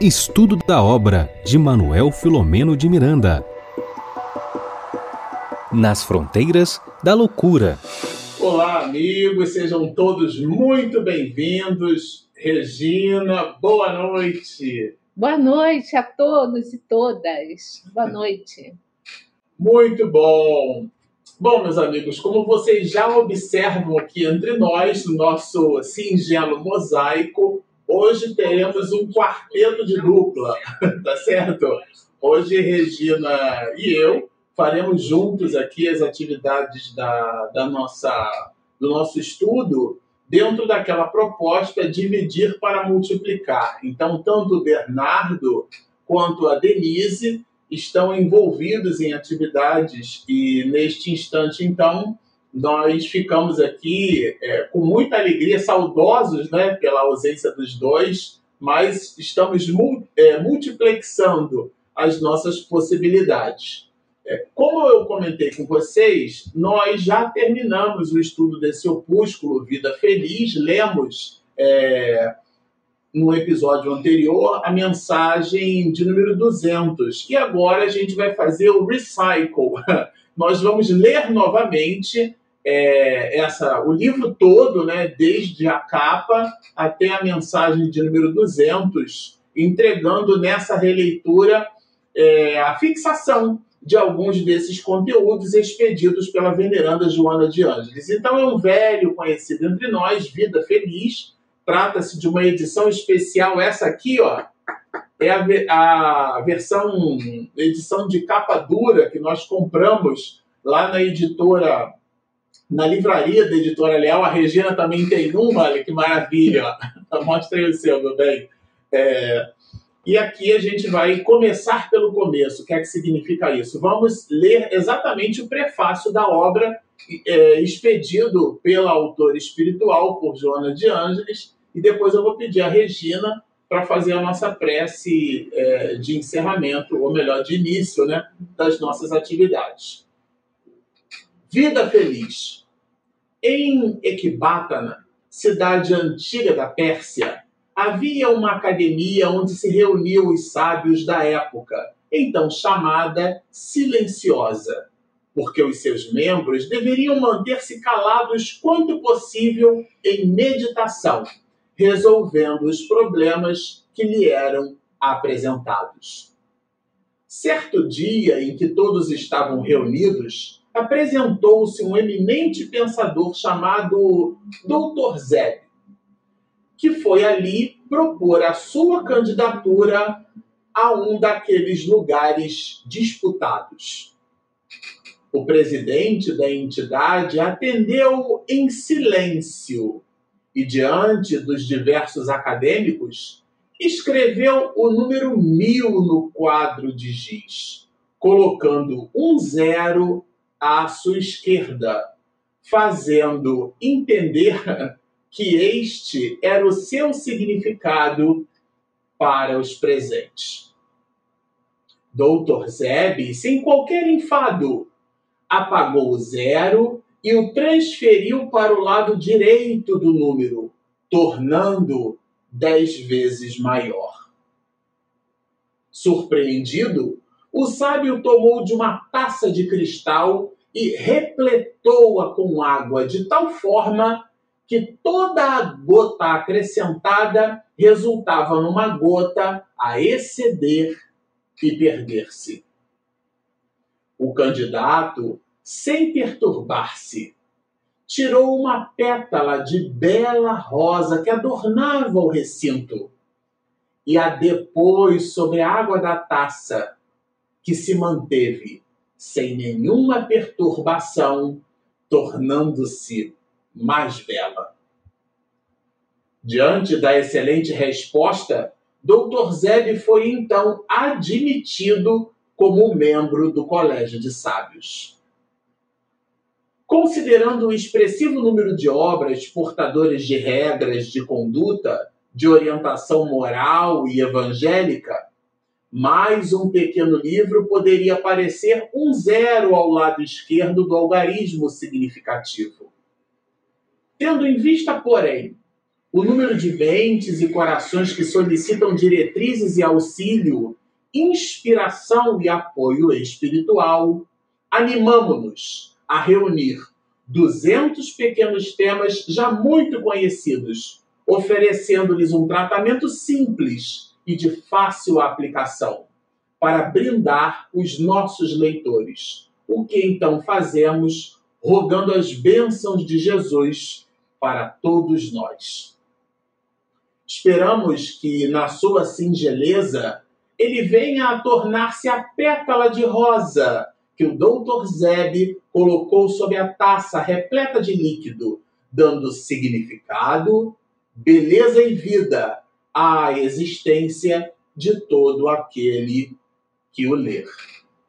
Estudo da obra de Manuel Filomeno de Miranda. Nas fronteiras da loucura. Olá, amigos, sejam todos muito bem-vindos. Regina, boa noite. Boa noite a todos e todas. Boa noite. Muito bom. Bom, meus amigos, como vocês já observam aqui entre nós, no nosso singelo mosaico, Hoje teremos um quarteto de dupla, tá certo? Hoje, Regina e eu faremos juntos aqui as atividades da, da nossa, do nosso estudo dentro daquela proposta dividir para multiplicar. Então, tanto o Bernardo quanto a Denise estão envolvidos em atividades e neste instante, então, nós ficamos aqui é, com muita alegria, saudosos né, pela ausência dos dois, mas estamos é, multiplexando as nossas possibilidades. É, como eu comentei com vocês, nós já terminamos o estudo desse opúsculo Vida Feliz, lemos é, no episódio anterior a mensagem de número 200 e agora a gente vai fazer o recycle. Nós vamos ler novamente é, essa, o livro todo, né, desde a capa até a mensagem de número 200, entregando nessa releitura é, a fixação de alguns desses conteúdos expedidos pela veneranda Joana de Ângeles. Então é um velho conhecido entre nós, Vida Feliz. Trata-se de uma edição especial, essa aqui, ó, é a, a versão, edição de capa dura que nós compramos lá na editora na livraria da Editora Leal, a Regina também tem uma, olha que maravilha. Mostra aí o seu, meu bem. É, e aqui a gente vai começar pelo começo. O que é que significa isso? Vamos ler exatamente o prefácio da obra é, expedido pela autora espiritual, por Joana de Ângeles, e depois eu vou pedir a Regina para fazer a nossa prece é, de encerramento, ou melhor, de início né, das nossas atividades. Vida feliz. Em Ecbátana, cidade antiga da Pérsia, havia uma academia onde se reuniam os sábios da época, então chamada Silenciosa, porque os seus membros deveriam manter-se calados quanto possível em meditação, resolvendo os problemas que lhe eram apresentados. Certo dia em que todos estavam reunidos, apresentou-se um eminente pensador chamado Dr. Zeb, que foi ali propor a sua candidatura a um daqueles lugares disputados. O presidente da entidade atendeu em silêncio e, diante dos diversos acadêmicos, escreveu o número mil no quadro de giz, colocando um zero à sua esquerda, fazendo entender que este era o seu significado para os presentes. Doutor Zeb, sem qualquer enfado, apagou o zero e o transferiu para o lado direito do número, tornando dez vezes maior. Surpreendido, o sábio tomou de uma taça de cristal e repletou-a com água de tal forma que toda a gota acrescentada resultava numa gota a exceder e perder-se. O candidato, sem perturbar-se, tirou uma pétala de bela rosa que adornava o recinto e a depôs sobre a água da taça que se manteve sem nenhuma perturbação, tornando-se mais bela. Diante da excelente resposta, Dr. Zeb foi então admitido como membro do Colégio de Sábios. Considerando o expressivo número de obras portadores de regras de conduta, de orientação moral e evangélica, mais um pequeno livro poderia parecer um zero ao lado esquerdo do algarismo significativo. Tendo em vista, porém, o número de mentes e corações que solicitam diretrizes e auxílio, inspiração e apoio espiritual, animamo-nos a reunir 200 pequenos temas já muito conhecidos, oferecendo-lhes um tratamento simples e de fácil aplicação, para brindar os nossos leitores. O que então fazemos, rogando as bênçãos de Jesus para todos nós. Esperamos que, na sua singeleza, ele venha a tornar-se a pétala de rosa que o Dr. Zeb colocou sob a taça repleta de líquido, dando significado, beleza e vida à existência de todo aquele que o ler.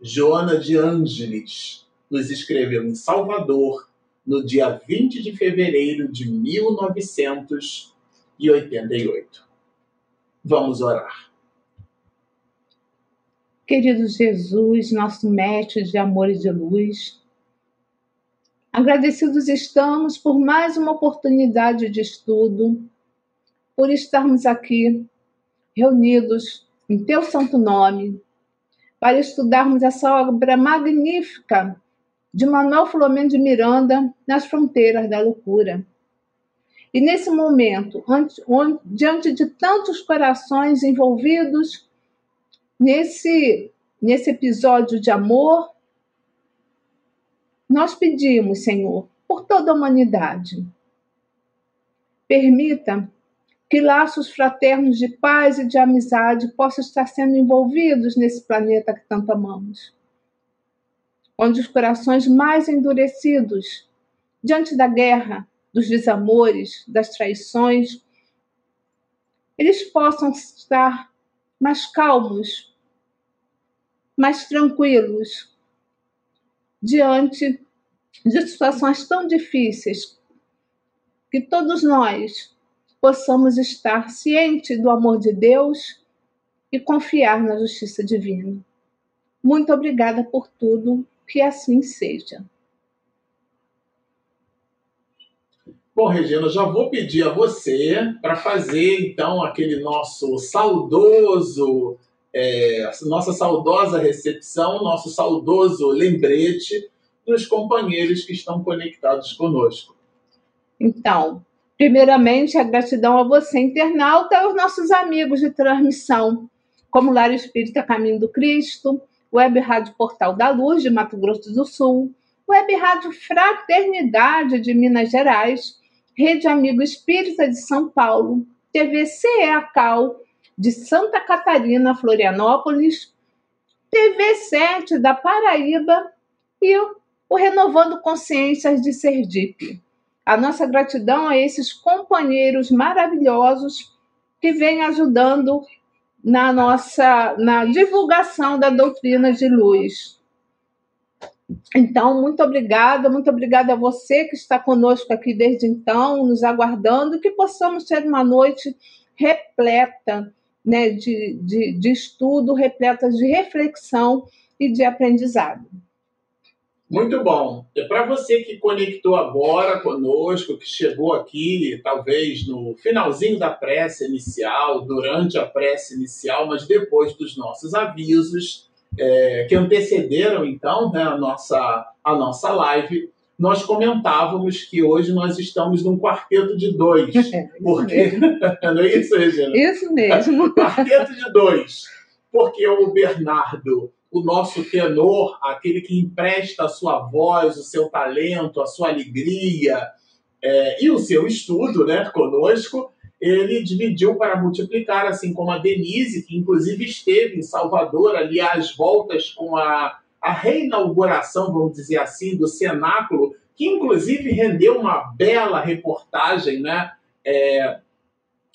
Joana de Ângeles nos escreveu em Salvador no dia 20 de fevereiro de 1988. Vamos orar. Querido Jesus, nosso mestre de amor e de luz, agradecidos estamos por mais uma oportunidade de estudo, por estarmos aqui reunidos em Teu Santo Nome, para estudarmos essa obra magnífica de Manuel Filomeno de Miranda nas fronteiras da loucura. E nesse momento, diante de tantos corações envolvidos Nesse, nesse episódio de amor, nós pedimos, Senhor, por toda a humanidade, permita que laços fraternos de paz e de amizade possam estar sendo envolvidos nesse planeta que tanto amamos. Onde os corações mais endurecidos, diante da guerra, dos desamores, das traições, eles possam estar mais calmos, mais tranquilos diante de situações tão difíceis, que todos nós possamos estar cientes do amor de Deus e confiar na justiça divina. Muito obrigada por tudo, que assim seja. Bom, Regina, já vou pedir a você para fazer então aquele nosso saudoso é, nossa saudosa recepção, nosso saudoso lembrete dos companheiros que estão conectados conosco. Então, primeiramente, a gratidão a você, internauta, aos nossos amigos de transmissão, como Lar Espírita Caminho do Cristo, Web Rádio Portal da Luz, de Mato Grosso do Sul, Web Rádio Fraternidade, de Minas Gerais, Rede Amigo Espírita de São Paulo, TV CEACAL, de Santa Catarina, Florianópolis, TV7 da Paraíba e o Renovando Consciências de Sergipe. A nossa gratidão a esses companheiros maravilhosos que vêm ajudando na nossa na divulgação da doutrina de luz. Então, muito obrigada, muito obrigada a você que está conosco aqui desde então, nos aguardando, que possamos ter uma noite repleta né, de, de, de estudo, repletas de reflexão e de aprendizado. Muito bom. E para você que conectou agora conosco, que chegou aqui, talvez no finalzinho da prece inicial, durante a prece inicial, mas depois dos nossos avisos, é, que antecederam então né, a, nossa, a nossa live, nós comentávamos que hoje nós estamos num quarteto de dois. É, porque... Não é isso, Regina? Isso mesmo. quarteto de dois. Porque o Bernardo, o nosso tenor, aquele que empresta a sua voz, o seu talento, a sua alegria é, e o seu estudo né, conosco, ele dividiu para multiplicar, assim como a Denise, que inclusive esteve em Salvador ali às voltas com a a reinauguração, vamos dizer assim, do cenáculo, que inclusive rendeu uma bela reportagem né, é,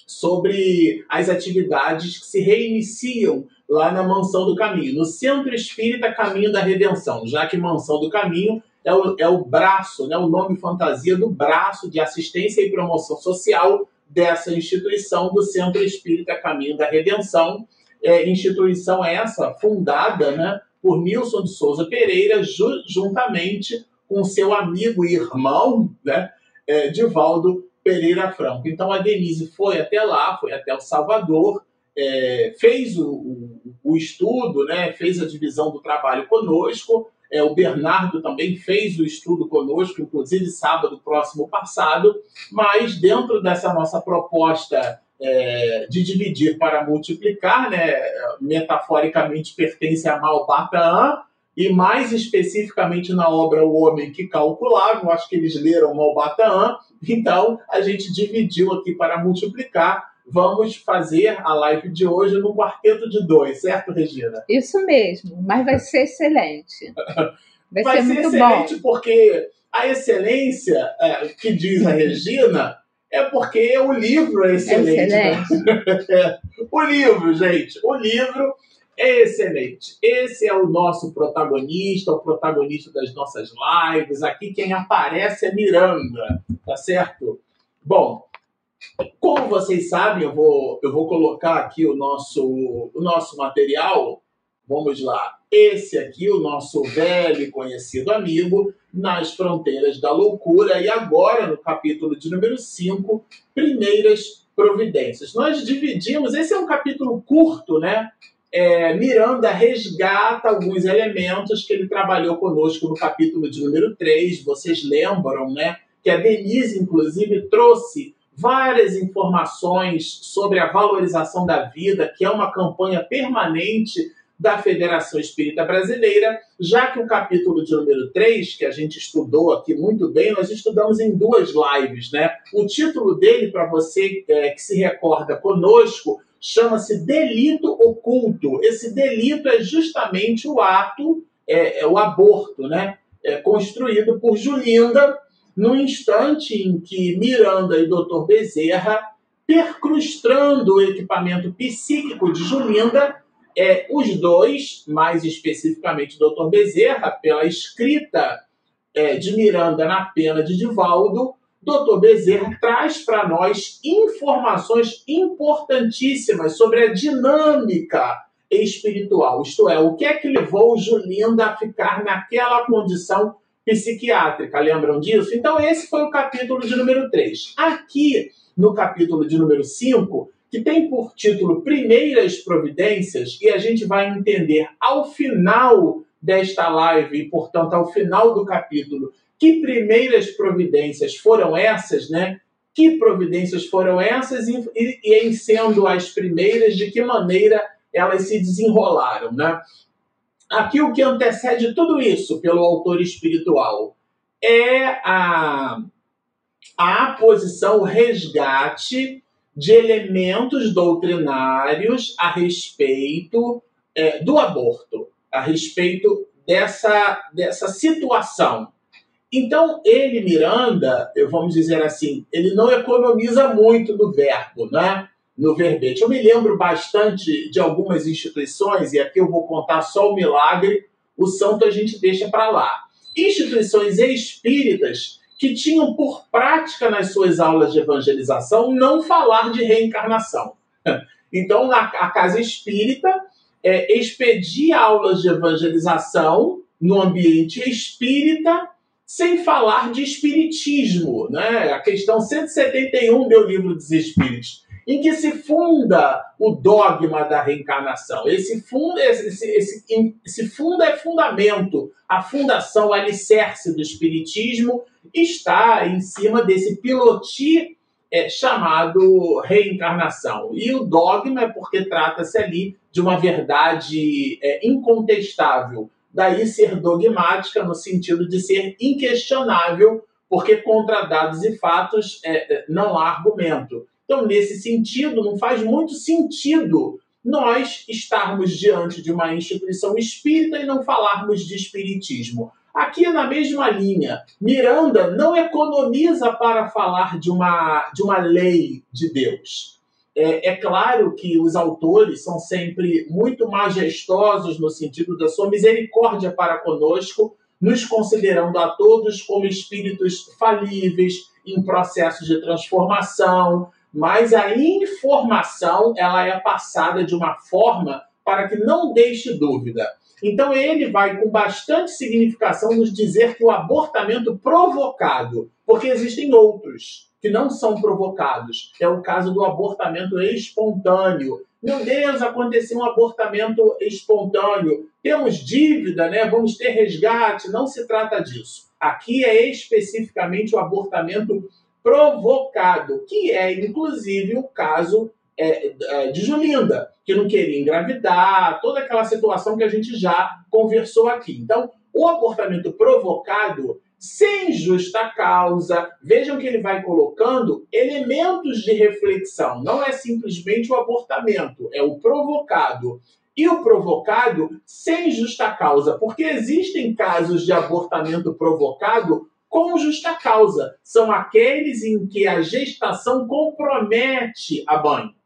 sobre as atividades que se reiniciam lá na Mansão do Caminho, no Centro Espírita Caminho da Redenção, já que Mansão do Caminho é o, é o braço, né, o nome fantasia do braço de assistência e promoção social dessa instituição do Centro Espírita Caminho da Redenção, é, instituição essa fundada né, por Nilson de Souza Pereira, ju juntamente com seu amigo e irmão, né, é, Divaldo Pereira Franco. Então a Denise foi até lá, foi até o Salvador, é, fez o, o, o, estudo, né, fez a divisão do trabalho conosco. É, o Bernardo também fez o estudo conosco, inclusive sábado próximo passado, mas dentro dessa nossa proposta é, de dividir para multiplicar, né, metaforicamente pertence a Malbataan, e mais especificamente na obra O Homem que Calculava, acho que eles leram Malbataan, então a gente dividiu aqui para multiplicar. Vamos fazer a live de hoje no quarteto de dois, certo, Regina? Isso mesmo, mas vai ser excelente. Vai, vai ser, ser, muito excelente bom. porque a excelência é, que diz a Regina é porque o livro é excelente. É excelente. Né? o livro, gente, o livro Excelente. Esse é o nosso protagonista, o protagonista das nossas lives. Aqui quem aparece é Miranda, tá certo? Bom, como vocês sabem, eu vou, eu vou colocar aqui o nosso, o nosso material. Vamos lá. Esse aqui, o nosso velho e conhecido amigo, Nas Fronteiras da Loucura. E agora, no capítulo de número 5, Primeiras Providências. Nós dividimos, esse é um capítulo curto, né? É, Miranda resgata alguns elementos que ele trabalhou conosco no capítulo de número 3. Vocês lembram, né? Que a Denise, inclusive, trouxe várias informações sobre a valorização da vida, que é uma campanha permanente da Federação Espírita Brasileira, já que o capítulo de número 3, que a gente estudou aqui muito bem, nós estudamos em duas lives, né? O título dele, para você é, que se recorda conosco, chama-se delito oculto. Esse delito é justamente o ato, é, é o aborto, né? É, construído por Julinda no instante em que Miranda e Dr. Bezerra, percrustrando o equipamento psíquico de Julinda, é, os dois, mais especificamente Dr. Bezerra, pela escrita é, de Miranda na pena de Divaldo, Dr. Bezerra traz para nós informações importantíssimas sobre a dinâmica espiritual, isto é, o que é que levou Julinda a ficar naquela condição psiquiátrica, lembram disso? Então, esse foi o capítulo de número 3. Aqui, no capítulo de número 5, que tem por título Primeiras Providências, e a gente vai entender ao final desta live, e portanto ao final do capítulo, que primeiras providências foram essas, né? Que providências foram essas e, e, e em sendo as primeiras, de que maneira elas se desenrolaram, né? Aqui o que antecede tudo isso pelo autor espiritual é a, a posição, o resgate de elementos doutrinários a respeito é, do aborto, a respeito dessa, dessa situação então, ele, Miranda, vamos dizer assim, ele não economiza muito no verbo, né? no verbete. Eu me lembro bastante de algumas instituições, e aqui eu vou contar só o milagre, o santo a gente deixa para lá. Instituições espíritas que tinham por prática nas suas aulas de evangelização não falar de reencarnação. Então, na, a casa espírita é, expedia aulas de evangelização no ambiente espírita sem falar de espiritismo, né? A questão 171 do livro dos Espíritos, em que se funda o dogma da reencarnação. Esse fundo, esse, esse, esse fundo é fundamento, a fundação, o alicerce do espiritismo está em cima desse piloti é, chamado reencarnação. E o dogma é porque trata-se ali de uma verdade é, incontestável daí ser dogmática no sentido de ser inquestionável, porque contra dados e fatos é, é, não há argumento. Então, nesse sentido, não faz muito sentido nós estarmos diante de uma instituição espírita e não falarmos de espiritismo. Aqui na mesma linha. Miranda não economiza para falar de uma, de uma lei de Deus. É, é, claro que os autores são sempre muito majestosos no sentido da sua misericórdia para conosco, nos considerando a todos como espíritos falíveis, em processos de transformação, mas a informação ela é passada de uma forma para que não deixe dúvida. Então ele vai com bastante significação nos dizer que o abortamento provocado, porque existem outros, que não são provocados. É o caso do abortamento espontâneo. Meu Deus, aconteceu um abortamento espontâneo. Temos dívida, né? Vamos ter resgate. Não se trata disso. Aqui é especificamente o abortamento provocado, que é inclusive o caso é, é, de Julinda, que não queria engravidar, toda aquela situação que a gente já conversou aqui. Então, o abortamento provocado sem justa causa. Vejam que ele vai colocando elementos de reflexão. Não é simplesmente o abortamento, é o provocado. E o provocado sem justa causa, porque existem casos de abortamento provocado com justa causa. São aqueles em que a gestação compromete a mãe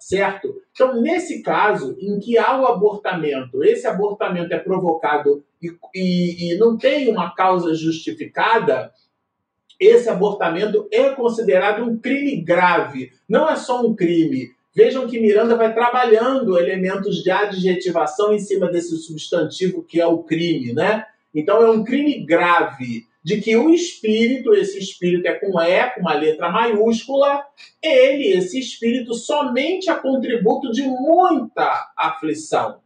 certo? Então, nesse caso, em que há o abortamento, esse abortamento é provocado e, e, e, não tem uma causa justificada, esse abortamento é considerado um crime grave. Não é só um crime. Vejam que Miranda vai trabalhando elementos de adjetivação em cima desse substantivo que é o crime, né? Então, é um crime grave de que o espírito, esse espírito é com E, com uma letra maiúscula, ele, esse espírito, somente a contributo de muita aflição,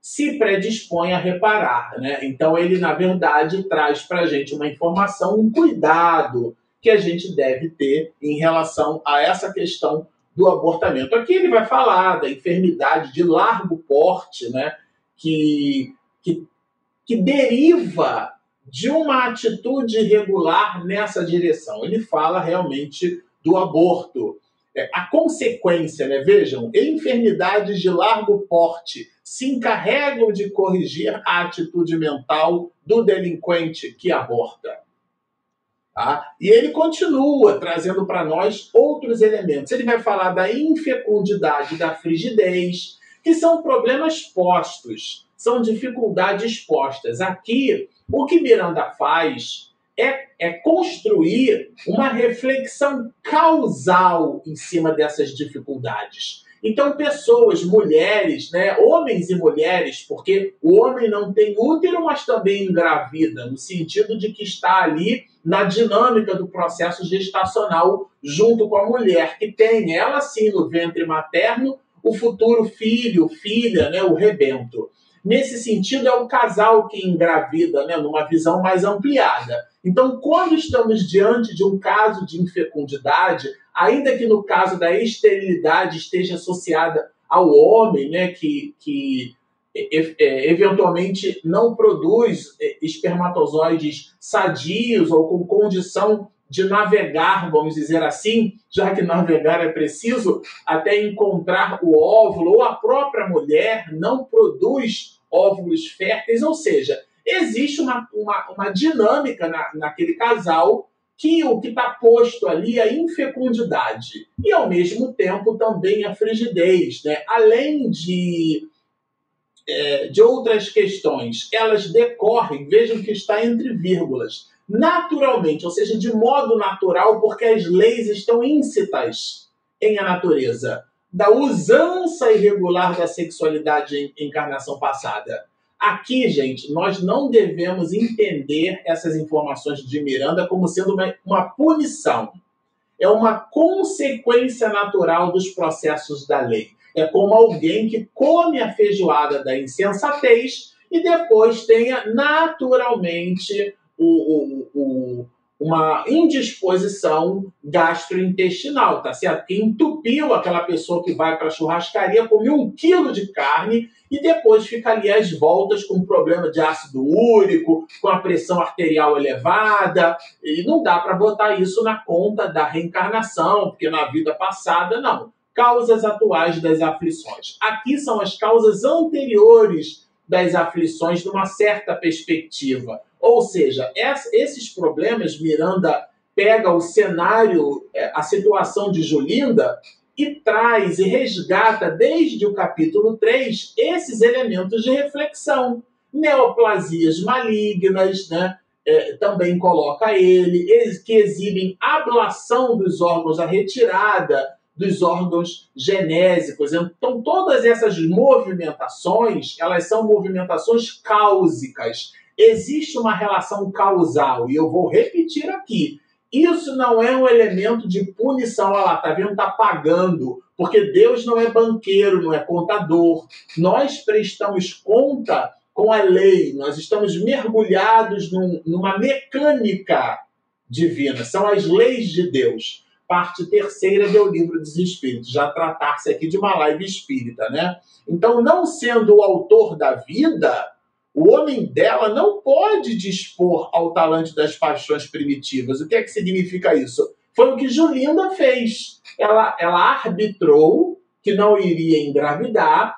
se predispõe a reparar. Né? Então, ele, na verdade, traz para a gente uma informação, um cuidado que a gente deve ter em relação a essa questão do abortamento. Aqui ele vai falar da enfermidade de largo porte, né? que, que, que deriva de uma atitude regular nessa direção. Ele fala realmente do aborto. É, a consequência, né? Vejam, enfermidades de largo porte se encarregam de corrigir a atitude mental do delinquente que aborta. Tá? E ele continua trazendo para nós outros elementos. Ele vai falar da infecundidade da frigidez, que são problemas postos, são dificuldades postas. Aqui o que Miranda faz é, é construir uma reflexão causal em cima dessas dificuldades. Então, pessoas, mulheres, né, homens e mulheres, porque o homem não tem útero, mas também engravida, no sentido de que está ali na dinâmica do processo gestacional junto com a mulher, que tem ela sim no ventre materno o futuro filho, filha, né, o rebento. Nesse sentido, é o casal que engravida, né, numa visão mais ampliada. Então, quando estamos diante de um caso de infecundidade, ainda que no caso da esterilidade esteja associada ao homem, né, que, que é, eventualmente não produz é, espermatozoides sadios ou com condição de navegar, vamos dizer assim, já que navegar é preciso, até encontrar o óvulo, ou a própria mulher não produz óvulos férteis, ou seja, existe uma, uma, uma dinâmica na, naquele casal que o que está posto ali é a infecundidade e, ao mesmo tempo, também a frigidez. Né? Além de, é, de outras questões, elas decorrem, vejam que está entre vírgulas, naturalmente, ou seja, de modo natural, porque as leis estão íncitas em a natureza da usança irregular da sexualidade em encarnação passada. Aqui, gente, nós não devemos entender essas informações de Miranda como sendo uma, uma punição. É uma consequência natural dos processos da lei. É como alguém que come a feijoada da insensatez e depois tenha naturalmente o, o, o uma indisposição gastrointestinal, tá certo? Que entupiu aquela pessoa que vai para a churrascaria, come um quilo de carne e depois fica ali às voltas com problema de ácido úrico, com a pressão arterial elevada, e não dá para botar isso na conta da reencarnação, porque na vida passada, não. Causas atuais das aflições. Aqui são as causas anteriores das aflições numa certa perspectiva ou seja, esses problemas, Miranda pega o cenário, é, a situação de Julinda e traz e resgata desde o capítulo 3 esses elementos de reflexão. Neoplasias malignas, né? É, também coloca ele, que exibem ablação dos órgãos, a retirada dos órgãos genésicos. Então, todas essas movimentações, elas são movimentações cáusicas existe uma relação causal, e eu vou repetir aqui. Isso não é um elemento de punição. Olha lá, tá vendo? Tá pagando. Porque Deus não é banqueiro, não é contador. Nós prestamos conta com a lei, nós estamos mergulhados num, numa mecânica divina. São as leis de Deus. Parte terceira do livro dos Espíritos, já tratar-se aqui de uma live espírita, né? Então, não sendo o autor da vida, o homem dela não pode dispor ao talante das paixões primitivas. O que é que significa isso? Foi o que Julinda fez. Ela, ela arbitrou que não iria engravidar.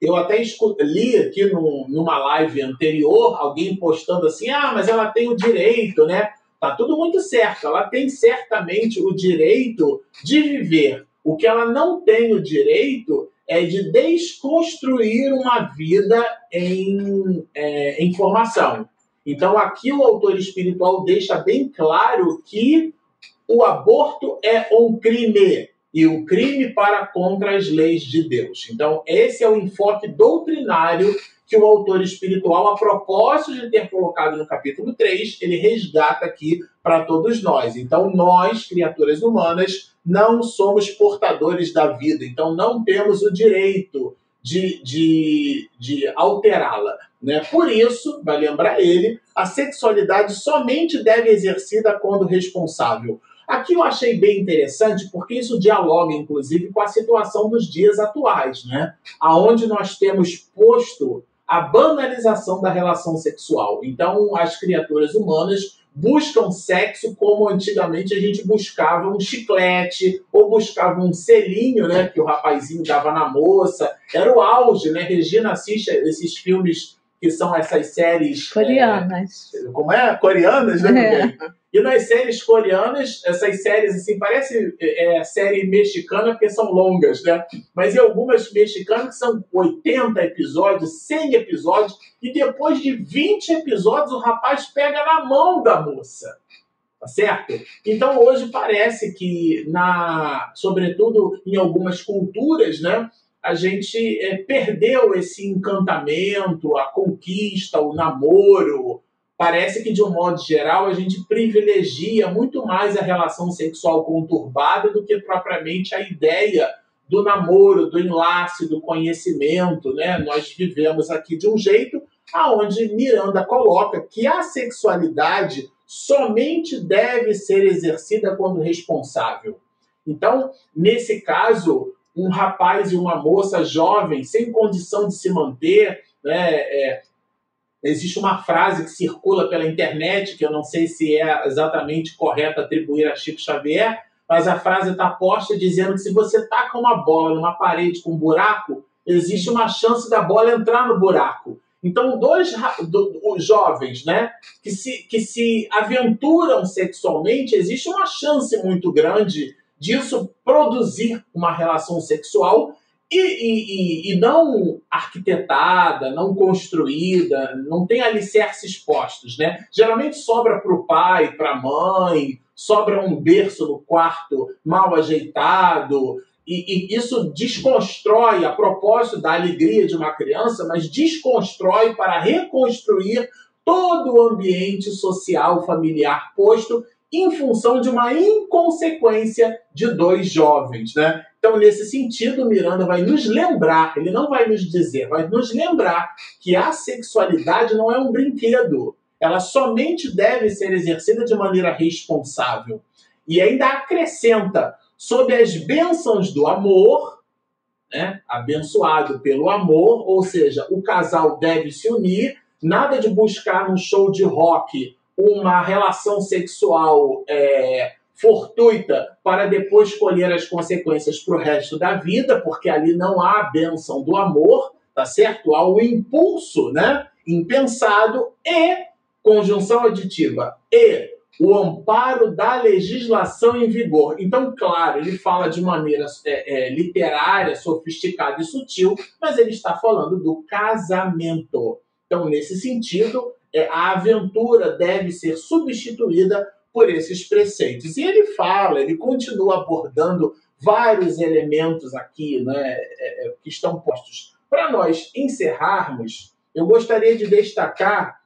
Eu até li aqui num, numa live anterior alguém postando assim: ah, mas ela tem o direito, né? Tá tudo muito certo. Ela tem certamente o direito de viver. O que ela não tem o direito é de desconstruir uma vida em, é, em formação. Então, aqui o autor espiritual deixa bem claro que o aborto é um crime e o crime para contra as leis de Deus. Então, esse é o enfoque doutrinário que o autor espiritual, a propósito de ter colocado no capítulo 3, ele resgata aqui para todos nós. Então, nós, criaturas humanas, não somos portadores da vida, então não temos o direito de, de, de alterá-la. Né? Por isso, vai lembrar ele, a sexualidade somente deve exercida quando responsável. Aqui eu achei bem interessante porque isso dialoga, inclusive, com a situação dos dias atuais, né? Aonde nós temos posto a banalização da relação sexual. Então, as criaturas humanas buscam sexo como antigamente a gente buscava um chiclete ou buscava um selinho, né, que o rapazinho dava na moça. Era o auge, né? Regina assiste esses filmes que são essas séries coreanas. É, como é? Coreanas, né? É. E nas séries coreanas, essas séries, assim, parece é, série mexicana porque são longas, né? Mas em algumas mexicanas são 80 episódios, 100 episódios, e depois de 20 episódios o rapaz pega na mão da moça. Tá certo? Então hoje parece que, na, sobretudo em algumas culturas, né? A gente é, perdeu esse encantamento, a conquista, o namoro, parece que, de um modo geral, a gente privilegia muito mais a relação sexual conturbada do que propriamente a ideia do namoro, do enlace, do conhecimento. Né? Nós vivemos aqui de um jeito aonde Miranda coloca que a sexualidade somente deve ser exercida quando responsável. Então, nesse caso, um rapaz e uma moça jovem, sem condição de se manter, né, é, Existe uma frase que circula pela internet, que eu não sei se é exatamente correto atribuir a Chico Xavier, mas a frase está posta dizendo que se você taca uma bola numa parede com um buraco, existe uma chance da bola entrar no buraco. Então, dois do, jovens né, que, se, que se aventuram sexualmente, existe uma chance muito grande disso produzir uma relação sexual e, e, e, não arquitetada, não construída, não tem alicerces postos, né? Geralmente sobra para o pai, para a mãe, sobra um berço no quarto mal ajeitado, e, e, isso desconstrói a propósito da alegria de uma criança, mas desconstrói para reconstruir todo o ambiente social familiar posto em função de uma inconsequência de dois jovens, né? Então, nesse sentido, Miranda vai nos lembrar, ele não vai nos dizer, vai nos lembrar que a sexualidade não é um brinquedo. Ela somente deve ser exercida de maneira responsável. E ainda acrescenta, sob as bênçãos do amor, né, abençoado pelo amor, ou seja, o casal deve se unir, nada de buscar um show de rock uma relação sexual é, fortuita para depois colher as consequências para o resto da vida, porque ali não há a benção do amor, tá certo? Há o impulso, né? Impensado e conjunção aditiva e o amparo da legislação em vigor. Então, claro, ele fala de maneira é, é, literária, sofisticada e sutil, mas ele está falando do casamento. Então, nesse sentido, a aventura deve ser substituída por esses preceitos. E ele fala, ele continua abordando vários elementos aqui né, é, é, que estão postos. Para nós encerrarmos, eu gostaria de destacar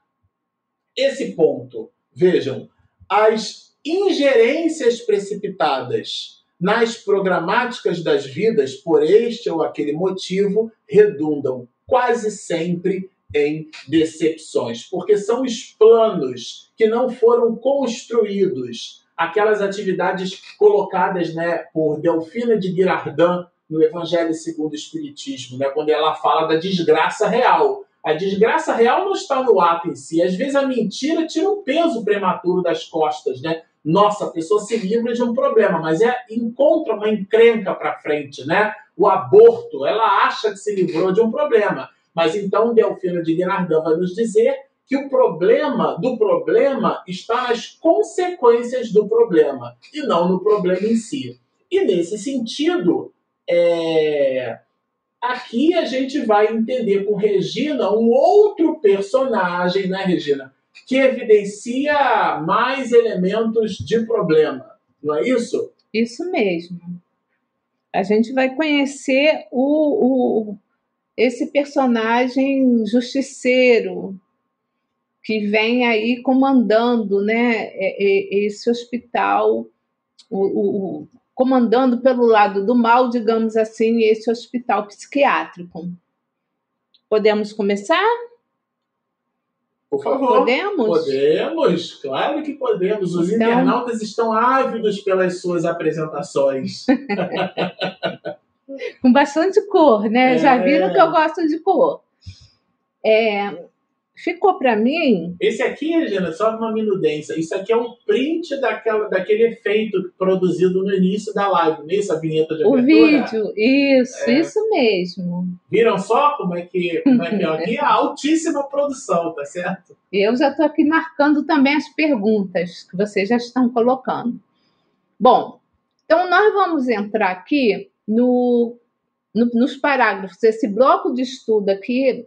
esse ponto. Vejam, as ingerências precipitadas nas programáticas das vidas por este ou aquele motivo redundam quase sempre em decepções, porque são os planos que não foram construídos, aquelas atividades colocadas né, por Delfina de Girardin no Evangelho segundo o Espiritismo, né, quando ela fala da desgraça real. A desgraça real não está no ato em si. Às vezes a mentira tira um peso prematuro das costas, né? Nossa, a pessoa se livra de um problema, mas é encontra uma encrenca para frente, né? O aborto, ela acha que se livrou de um problema, mas então Delfina de Guinardão vai nos dizer que o problema do problema está nas consequências do problema e não no problema em si. E nesse sentido, é, Aqui a gente vai entender com Regina um outro personagem, né, Regina? Que evidencia mais elementos de problema, não é isso? Isso mesmo. A gente vai conhecer o, o esse personagem justiceiro que vem aí comandando né, esse hospital, o, o, comandando pelo lado do mal, digamos assim, esse hospital psiquiátrico. Podemos começar? Por favor. Podemos? Podemos, claro que podemos. Os então... internautas estão ávidos pelas suas apresentações. Com bastante cor, né? É... Já viram que eu gosto de cor. É, ficou para mim. Esse aqui, Regina, só uma minudência. Isso aqui é um print daquela, daquele efeito produzido no início da live, nessa é vinheta de abertura. O vídeo, isso, é. isso mesmo. Viram só como é que, como é que é aqui? A altíssima produção, tá certo? Eu já estou aqui marcando também as perguntas que vocês já estão colocando. Bom, então nós vamos entrar aqui no, no nos parágrafos. Esse bloco de estudo aqui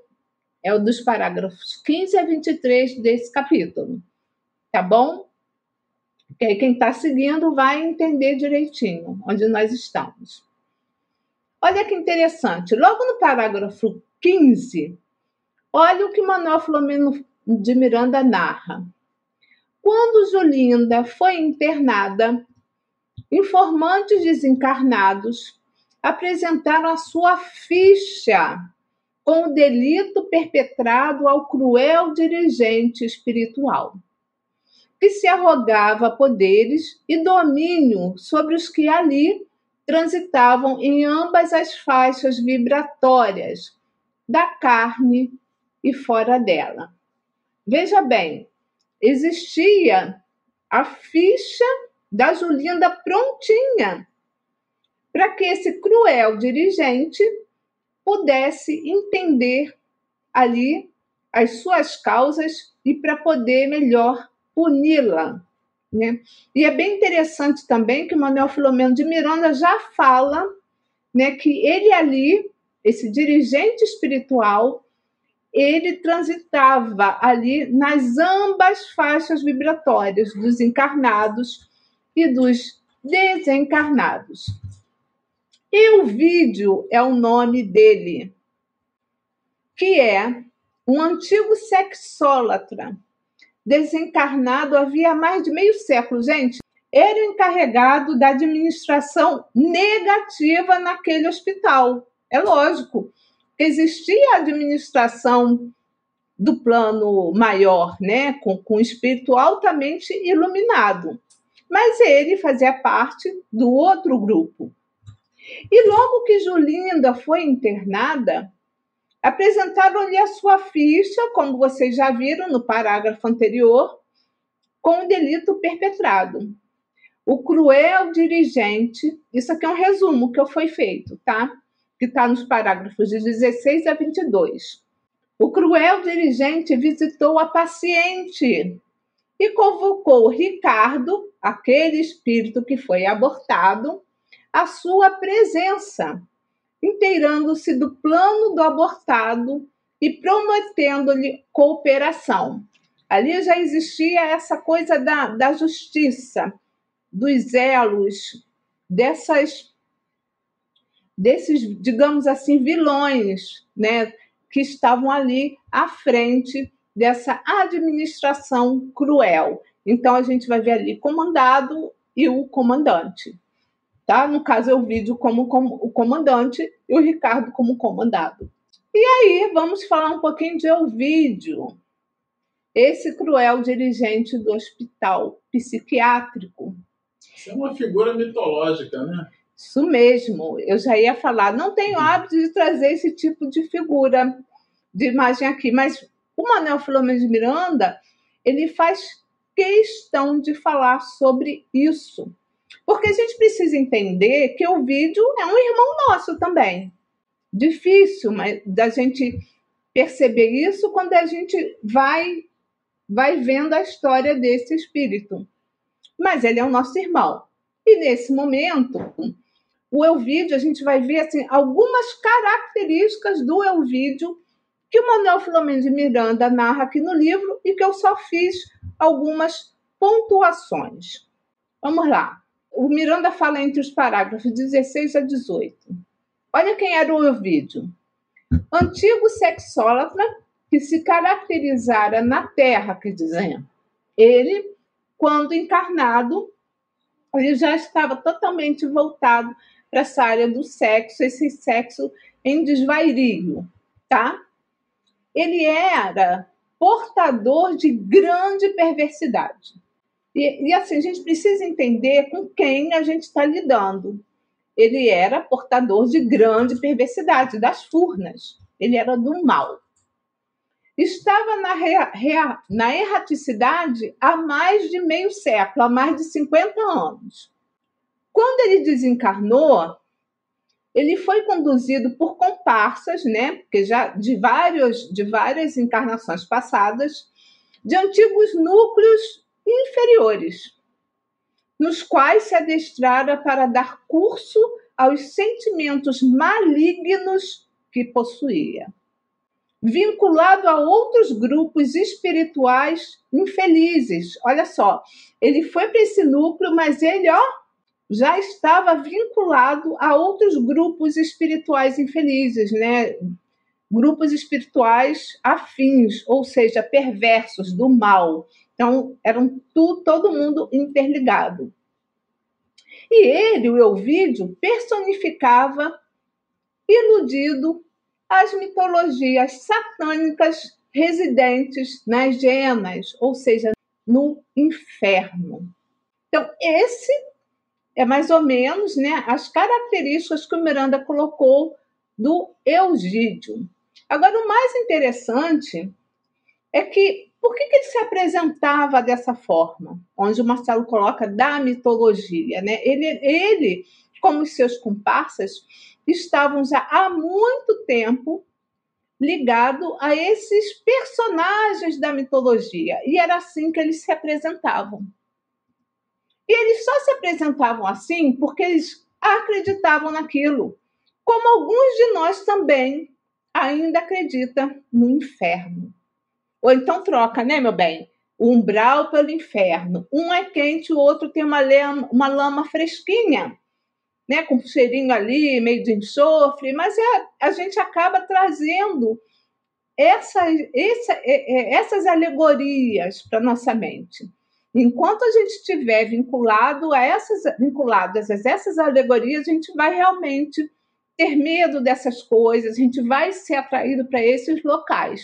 é o dos parágrafos 15 a 23 desse capítulo. Tá bom? Que aí quem está seguindo vai entender direitinho onde nós estamos. Olha que interessante. Logo no parágrafo 15, olha o que Manuel Flamengo de Miranda narra. Quando Julinda foi internada, informantes desencarnados apresentaram a sua ficha com o delito perpetrado ao cruel dirigente espiritual, que se arrogava poderes e domínio sobre os que ali transitavam em ambas as faixas vibratórias da carne e fora dela. Veja bem, existia a ficha da Julinda prontinha para que esse cruel dirigente pudesse entender ali as suas causas e para poder melhor puni-la. Né? E é bem interessante também que o Manuel Filomeno de Miranda já fala né, que ele ali, esse dirigente espiritual, ele transitava ali nas ambas faixas vibratórias dos encarnados e dos desencarnados. E o vídeo é o nome dele, que é um antigo sexólatra, desencarnado havia mais de meio século. Gente, era encarregado da administração negativa naquele hospital. É lógico, existia a administração do plano maior, né, com, com espírito altamente iluminado. Mas ele fazia parte do outro grupo, e logo que Julinda foi internada, apresentaram-lhe a sua ficha, como vocês já viram no parágrafo anterior, com o delito perpetrado. O cruel dirigente, isso aqui é um resumo que foi feito, tá? Que está nos parágrafos de 16 a 22. O cruel dirigente visitou a paciente e convocou Ricardo, aquele espírito que foi abortado, a sua presença, inteirando-se do plano do abortado e prometendo-lhe cooperação. Ali já existia essa coisa da, da justiça, dos elos, dessas desses, digamos assim, vilões, né, que estavam ali à frente dessa administração cruel. Então a gente vai ver ali comandado e o comandante. Tá? No caso, eu vídeo como, como o comandante e o Ricardo como comandado. E aí, vamos falar um pouquinho de Ovídio, esse cruel dirigente do hospital psiquiátrico. Isso é uma figura mitológica, né? Isso mesmo, eu já ia falar. Não tenho hábito de trazer esse tipo de figura, de imagem aqui, mas o Manuel Filomeno de Miranda, ele faz questão de falar sobre isso. Porque a gente precisa entender que o vídeo é um irmão nosso também. Difícil mas, da gente perceber isso quando a gente vai vai vendo a história desse espírito. Mas ele é o nosso irmão. E nesse momento, o Elvídio, a gente vai ver assim, algumas características do Elvídio que o Manuel Filomeno de Miranda narra aqui no livro e que eu só fiz algumas pontuações. Vamos lá. O Miranda fala entre os parágrafos 16 a 18. Olha quem era o Ovídio. Antigo sexólatra que se caracterizara na Terra, quer dizer, ele, quando encarnado, ele já estava totalmente voltado para essa área do sexo, esse sexo em desvairio, tá? Ele era portador de grande perversidade. E, e, assim, a gente precisa entender com quem a gente está lidando. Ele era portador de grande perversidade, das furnas. Ele era do mal. Estava na, rea, rea, na erraticidade há mais de meio século, há mais de 50 anos. Quando ele desencarnou, ele foi conduzido por comparsas, né? Porque já de vários, de várias encarnações passadas, de antigos núcleos inferiores, nos quais se adestrara para dar curso aos sentimentos malignos que possuía. Vinculado a outros grupos espirituais infelizes. Olha só, ele foi para esse núcleo, mas ele, ó, já estava vinculado a outros grupos espirituais infelizes, né? Grupos espirituais afins, ou seja, perversos, do mal, então, eram tudo, todo mundo interligado. E ele, o Elvídio, personificava, iludido, as mitologias satânicas residentes nas genas, ou seja, no inferno. Então, esse é mais ou menos né, as características que o Miranda colocou do Eugídio. Agora, o mais interessante é que por que, que ele se apresentava dessa forma? Onde o Marcelo coloca da mitologia. Né? Ele, ele, como os seus comparsas, estavam já há muito tempo ligado a esses personagens da mitologia. E era assim que eles se apresentavam. E eles só se apresentavam assim porque eles acreditavam naquilo. Como alguns de nós também ainda acreditam no inferno. Ou então troca, né, meu bem? O umbral pelo inferno. Um é quente, o outro tem uma lama, uma lama fresquinha, né, com um cheirinho ali, meio de enxofre, mas é, a gente acaba trazendo essas, essa, é, é, essas alegorias para nossa mente. Enquanto a gente estiver vinculado a essas, vinculadas a essas alegorias, a gente vai realmente ter medo dessas coisas, a gente vai ser atraído para esses locais.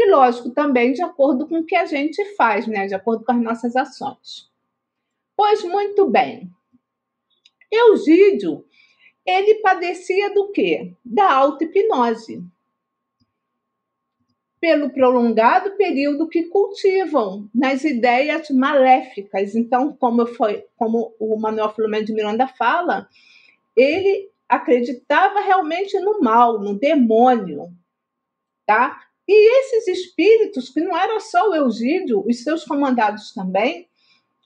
E, lógico, também de acordo com o que a gente faz, né? de acordo com as nossas ações. Pois muito bem. Eugídio, ele padecia do quê? Da auto-hipnose. Pelo prolongado período que cultivam nas ideias maléficas. Então, como, foi, como o Manuel Filomeno de Miranda fala, ele acreditava realmente no mal, no demônio, tá? E esses espíritos, que não era só o Eugídio, os seus comandados também,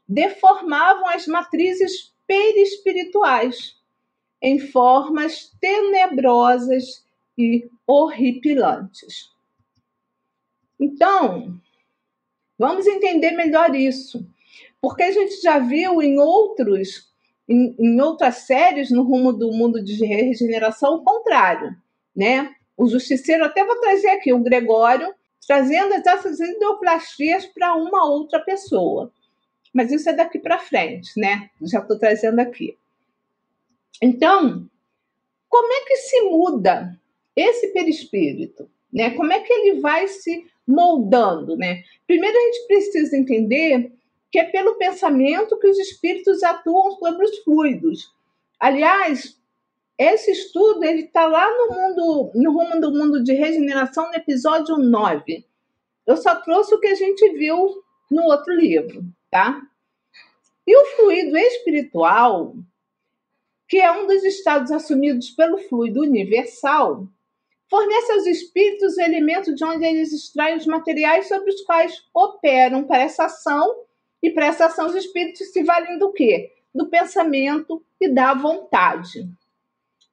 deformavam as matrizes perispirituais em formas tenebrosas e horripilantes. Então, vamos entender melhor isso, porque a gente já viu em outros em, em outras séries no rumo do mundo de regeneração o contrário, né? O justiceiro, até vou trazer aqui o Gregório, trazendo essas endoplastias para uma outra pessoa. mas isso é daqui para frente, né? Já estou trazendo aqui. Então, como é que se muda esse perispírito? Né? Como é que ele vai se moldando? Né? Primeiro, a gente precisa entender que é pelo pensamento que os espíritos atuam sobre os fluidos. Aliás, esse estudo ele está lá no mundo, no rumo do mundo de regeneração, no episódio 9. Eu só trouxe o que a gente viu no outro livro, tá? E o fluido espiritual, que é um dos estados assumidos pelo fluido universal, fornece aos espíritos o elemento de onde eles extraem os materiais sobre os quais operam para essa ação, e para essa ação os espíritos se valem do quê? Do pensamento e da vontade.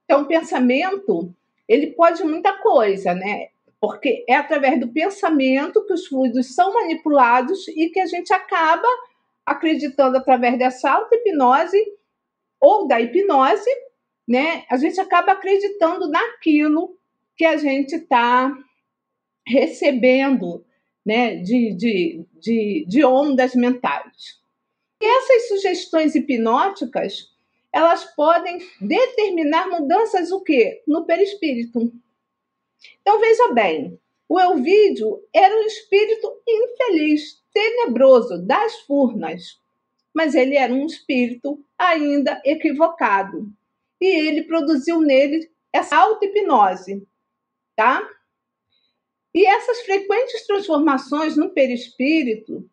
Então, o pensamento, ele pode muita coisa, né? Porque é através do pensamento que os fluidos são manipulados e que a gente acaba acreditando através dessa auto-hipnose ou da hipnose, né? A gente acaba acreditando naquilo que a gente está recebendo, né? De, de, de, de ondas mentais. E essas sugestões hipnóticas elas podem determinar mudanças o quê? No perispírito. Então veja bem, o Elvídio era um espírito infeliz, tenebroso, das furnas, mas ele era um espírito ainda equivocado. E ele produziu nele essa auto-hipnose, tá? E essas frequentes transformações no perispírito,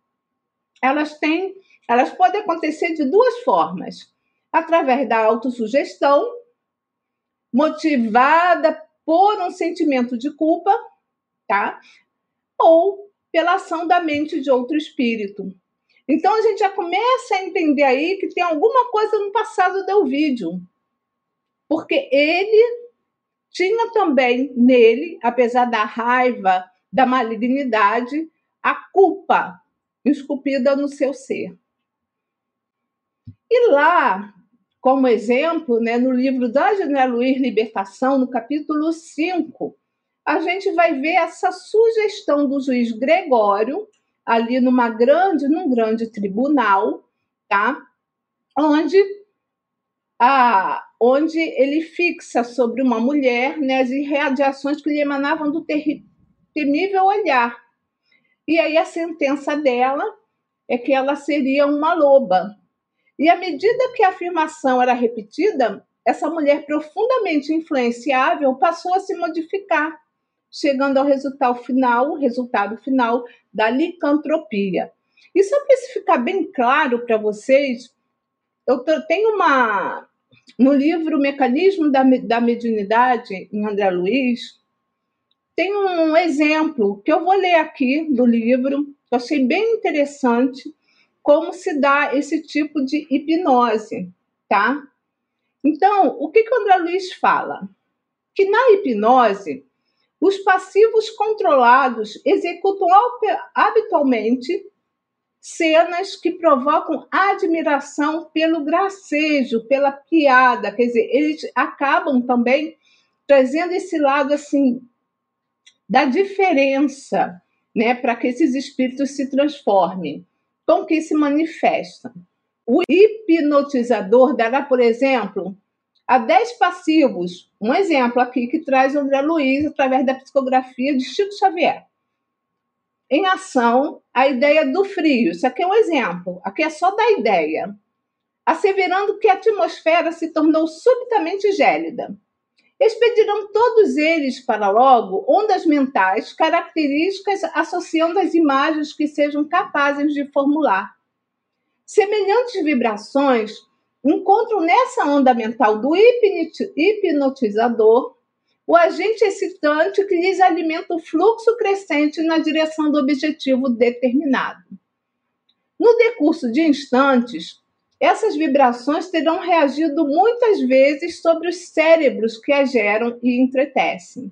elas têm, elas podem acontecer de duas formas através da autossugestão, motivada por um sentimento de culpa, tá? Ou pela ação da mente de outro espírito. Então a gente já começa a entender aí que tem alguma coisa no passado do vídeo. Porque ele tinha também nele, apesar da raiva, da malignidade, a culpa esculpida no seu ser. E lá, como exemplo, né, no livro da Janela Luiz Libertação, no capítulo 5, a gente vai ver essa sugestão do juiz Gregório, ali numa grande, num grande tribunal, tá? Onde, a, onde ele fixa sobre uma mulher né, as irradiações que lhe emanavam do temível olhar. E aí a sentença dela é que ela seria uma loba, e à medida que a afirmação era repetida, essa mulher profundamente influenciável passou a se modificar, chegando ao resultado final, resultado final da licantropia. E só para isso ficar bem claro para vocês, eu tenho uma no livro Mecanismo da, da Mediunidade, em André Luiz, tem um exemplo que eu vou ler aqui do livro, que eu achei bem interessante, como se dá esse tipo de hipnose, tá? Então, o que, que o André Luiz fala? Que na hipnose, os passivos controlados executam habitualmente cenas que provocam admiração pelo gracejo, pela piada, quer dizer, eles acabam também trazendo esse lado assim da diferença, né, para que esses espíritos se transformem com que se manifestam. O hipnotizador dará, por exemplo, a 10 passivos, um exemplo aqui que traz André Luiz através da psicografia de Chico Xavier. Em ação, a ideia do frio. Isso aqui é um exemplo, aqui é só da ideia. Asseverando que a atmosfera se tornou subitamente gélida. Expedirão todos eles para logo ondas mentais, características associando as imagens que sejam capazes de formular. Semelhantes vibrações encontram nessa onda mental do hipnotizador o agente excitante que lhes alimenta o fluxo crescente na direção do objetivo determinado. No decurso de instantes, essas vibrações terão reagido muitas vezes sobre os cérebros que as geram e entretecem,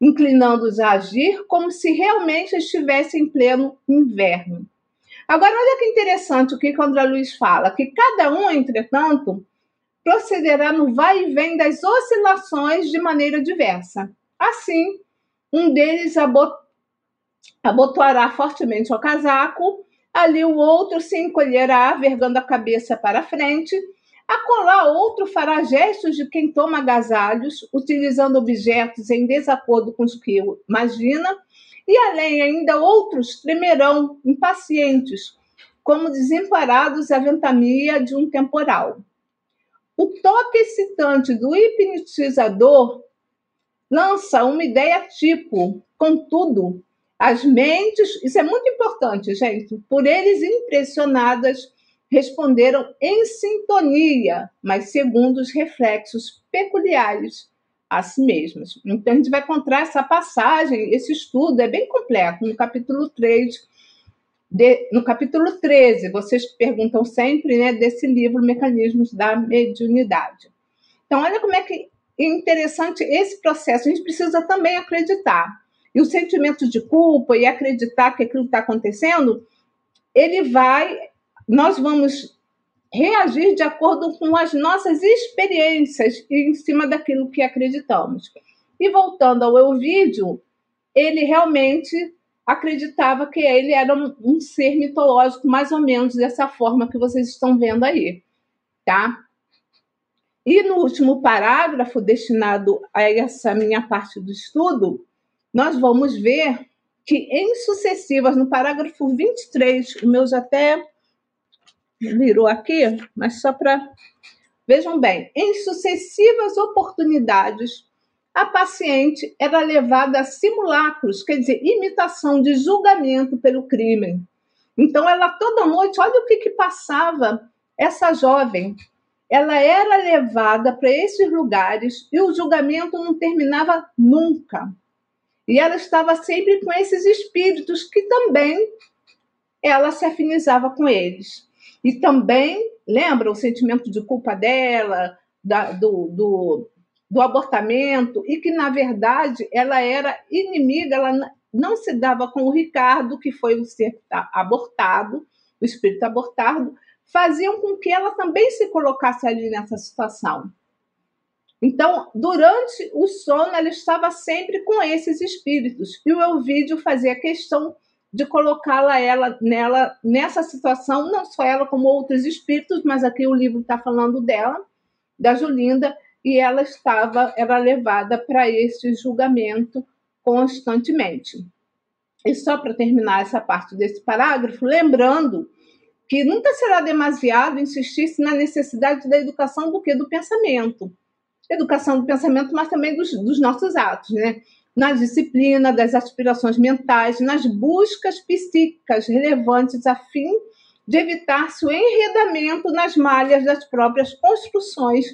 inclinando-os a agir como se realmente estivessem em pleno inverno. Agora, olha que interessante o que André Luiz fala, que cada um, entretanto, procederá no vai e vem das oscilações de maneira diversa. Assim, um deles abotoará fortemente o casaco, Ali o outro se encolherá, vergando a cabeça para frente. Acolá outro fará gestos de quem toma agasalhos, utilizando objetos em desacordo com os que imagina. E além ainda outros tremerão, impacientes, como desamparados à ventania de um temporal. O toque excitante do hipnotizador lança uma ideia tipo, contudo, as mentes, isso é muito importante, gente, por eles impressionadas, responderam em sintonia, mas segundo os reflexos peculiares a si mesmas. Então, a gente vai encontrar essa passagem, esse estudo é bem completo, no capítulo 3, de, no capítulo 13, vocês perguntam sempre né, desse livro, Mecanismos da Mediunidade. Então, olha como é que é interessante esse processo. A gente precisa também acreditar. E o sentimento de culpa e acreditar que aquilo está acontecendo, ele vai, nós vamos reagir de acordo com as nossas experiências em cima daquilo que acreditamos. E voltando ao Euvídio, ele realmente acreditava que ele era um, um, ser mitológico, mais ou menos dessa forma que vocês estão vendo aí, tá? E no último parágrafo, destinado a essa minha parte do estudo, nós vamos ver que em sucessivas, no parágrafo 23, o meu já até virou aqui, mas só para. Vejam bem, em sucessivas oportunidades, a paciente era levada a simulacros, quer dizer, imitação de julgamento pelo crime. Então, ela toda noite, olha o que, que passava essa jovem. Ela era levada para esses lugares e o julgamento não terminava nunca. E ela estava sempre com esses espíritos que também ela se afinizava com eles. E também, lembra o sentimento de culpa dela, da, do, do, do abortamento e que, na verdade, ela era inimiga, ela não se dava com o Ricardo, que foi o ser abortado, o espírito abortado, faziam com que ela também se colocasse ali nessa situação. Então, durante o sono, ela estava sempre com esses espíritos, e o Elvídio fazia questão de colocá-la ela nela nessa situação, não só ela como outros espíritos, mas aqui o livro está falando dela, da Julinda, e ela estava era levada para esse julgamento constantemente. E só para terminar essa parte desse parágrafo, lembrando que nunca será demasiado insistir-se na necessidade da educação do que do pensamento. Educação do pensamento, mas também dos, dos nossos atos, né? Na disciplina das aspirações mentais, nas buscas psíquicas relevantes a fim de evitar-se o enredamento nas malhas das próprias construções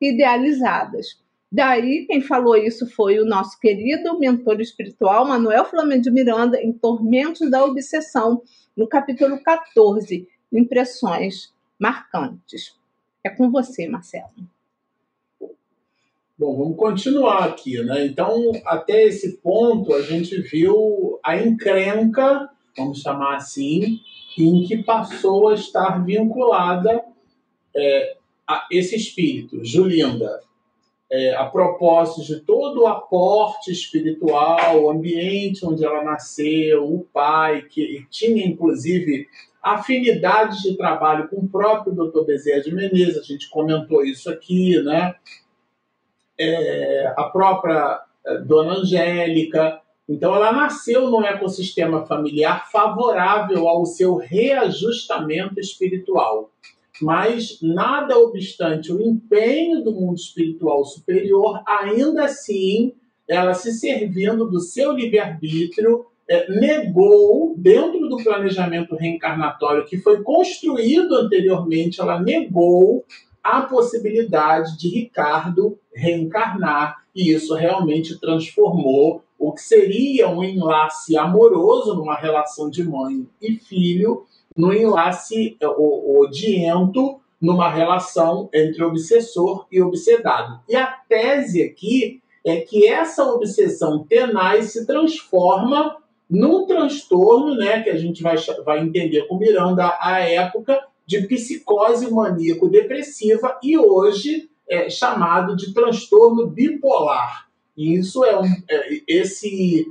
idealizadas. Daí, quem falou isso foi o nosso querido mentor espiritual, Manuel Flamengo de Miranda, em Tormentos da Obsessão, no capítulo 14, Impressões Marcantes. É com você, Marcelo. Bom, vamos continuar aqui, né? Então, até esse ponto, a gente viu a encrenca, vamos chamar assim, em que passou a estar vinculada é, esse espírito, Julinda, é, a propósito de todo o aporte espiritual, o ambiente onde ela nasceu, o pai, que tinha inclusive afinidades de trabalho com o próprio Dr. Bezerra de Menezes, a gente comentou isso aqui, né? É, a própria é, Dona Angélica. Então, ela nasceu num ecossistema familiar favorável ao seu reajustamento espiritual. Mas, nada obstante o empenho do mundo espiritual superior, ainda assim, ela se servindo do seu livre-arbítrio, é, negou, dentro do planejamento reencarnatório que foi construído anteriormente, ela negou a possibilidade de Ricardo reencarnar, e isso realmente transformou o que seria um enlace amoroso numa relação de mãe e filho no enlace é, odiento numa relação entre obsessor e obsedado. E a tese aqui é que essa obsessão tenaz se transforma num transtorno, né, que a gente vai, vai entender com Miranda à época, de psicose maníaco-depressiva e hoje é chamado de transtorno bipolar. E isso é, um, é esse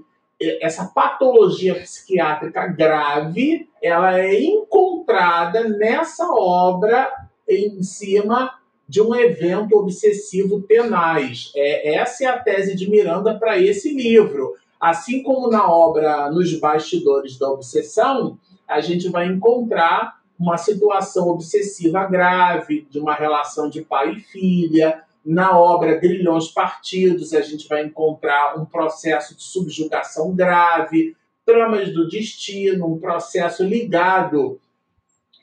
essa patologia psiquiátrica grave, ela é encontrada nessa obra em cima de um evento obsessivo tenaz. É, essa é a tese de Miranda para esse livro. Assim como na obra Nos Bastidores da Obsessão, a gente vai encontrar uma situação obsessiva grave, de uma relação de pai e filha. Na obra Grilhões Partidos, a gente vai encontrar um processo de subjugação grave, tramas do destino, um processo ligado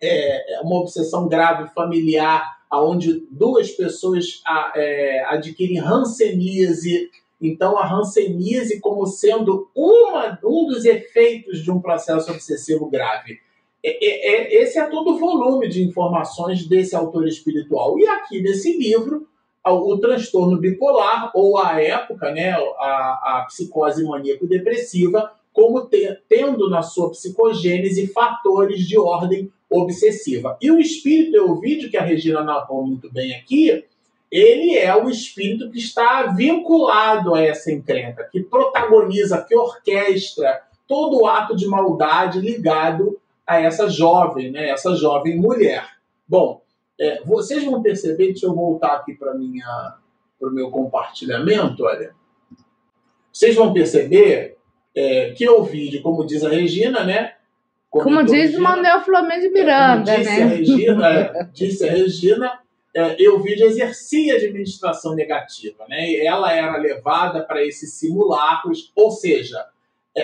é, uma obsessão grave familiar, onde duas pessoas é, adquirem hanseníase. Então, a hanseníase como sendo uma, um dos efeitos de um processo obsessivo grave. É, é, é, esse é todo o volume de informações desse autor espiritual. E aqui nesse livro, o transtorno bipolar, ou a época, né, a, a psicose maníaco-depressiva, como te, tendo na sua psicogênese fatores de ordem obsessiva. E o espírito Euvídio, que a Regina narrou muito bem aqui, ele é o espírito que está vinculado a essa encrenca, que protagoniza, que orquestra todo o ato de maldade ligado a essa jovem, né, essa jovem mulher. Bom, é, vocês vão perceber, deixa eu voltar aqui para o meu compartilhamento, olha. Vocês vão perceber é, que o vídeo, como diz a Regina, né? Como diz o Manuel Flamengo de Miranda, disse né? A Regina, é, disse a Regina, é, Euvídio exercia administração negativa, né? E ela era levada para esses simulacros, ou seja, é,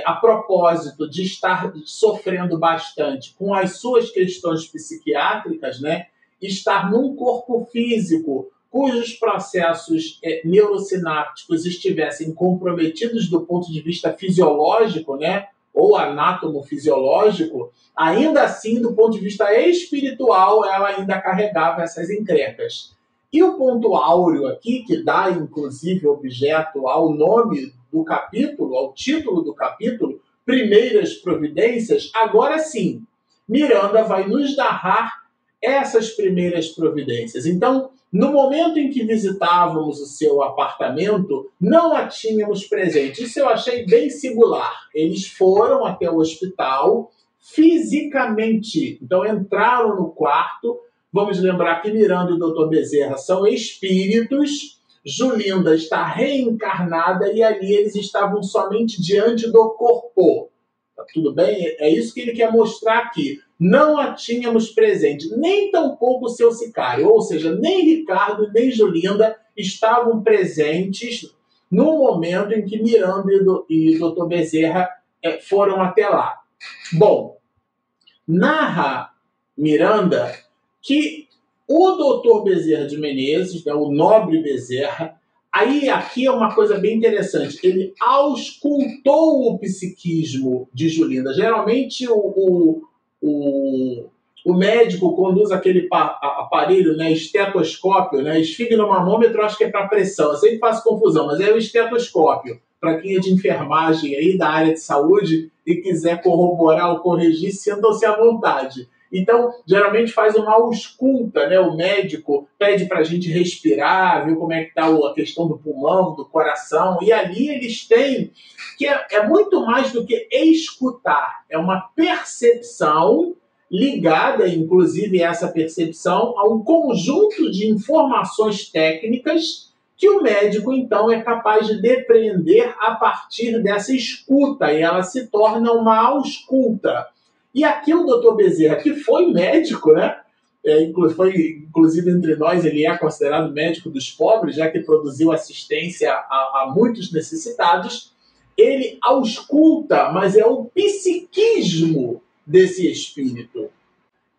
a propósito de estar sofrendo bastante com as suas questões psiquiátricas, né? Estar num corpo físico cujos processos é, neurosinápticos estivessem comprometidos do ponto de vista fisiológico, né, ou anátomo-fisiológico, ainda assim, do ponto de vista espiritual, ela ainda carregava essas encrencas. E o ponto áureo aqui, que dá inclusive objeto ao nome do capítulo, ao título do capítulo, Primeiras Providências, agora sim, Miranda vai nos narrar essas primeiras providências. Então, no momento em que visitávamos o seu apartamento, não a tínhamos presente. Isso eu achei bem singular. Eles foram até o hospital fisicamente. Então entraram no quarto. Vamos lembrar que Miranda e o Dr. Bezerra são espíritos. Julinda está reencarnada e ali eles estavam somente diante do corpo. Tá tudo bem? É isso que ele quer mostrar aqui não a tínhamos presente, nem tampouco o seu sicário, ou seja, nem Ricardo nem Julinda estavam presentes no momento em que Miranda e o Dr. Bezerra é, foram até lá. Bom, narra Miranda que o doutor Bezerra de Menezes, né, o nobre Bezerra, aí aqui é uma coisa bem interessante, ele auscultou o psiquismo de Julinda. Geralmente o, o, o, o médico conduz aquele aparelho, né, estetoscópio, né, esfignomamômetro, acho que é para pressão, eu sempre faço confusão, mas é o estetoscópio. Para quem é de enfermagem aí da área de saúde e quiser corroborar ou corrigir, sintam-se à vontade. Então, geralmente faz uma ausculta, né? O médico pede para a gente respirar, ver como é que está a questão do pulmão, do coração, e ali eles têm que é, é muito mais do que escutar, é uma percepção ligada, inclusive essa percepção, a um conjunto de informações técnicas que o médico então é capaz de depreender a partir dessa escuta e ela se torna uma ausculta. E aqui o doutor Bezerra, que foi médico, né? É, foi, inclusive entre nós, ele é considerado médico dos pobres, já que produziu assistência a, a muitos necessitados. Ele ausculta, mas é o psiquismo desse espírito.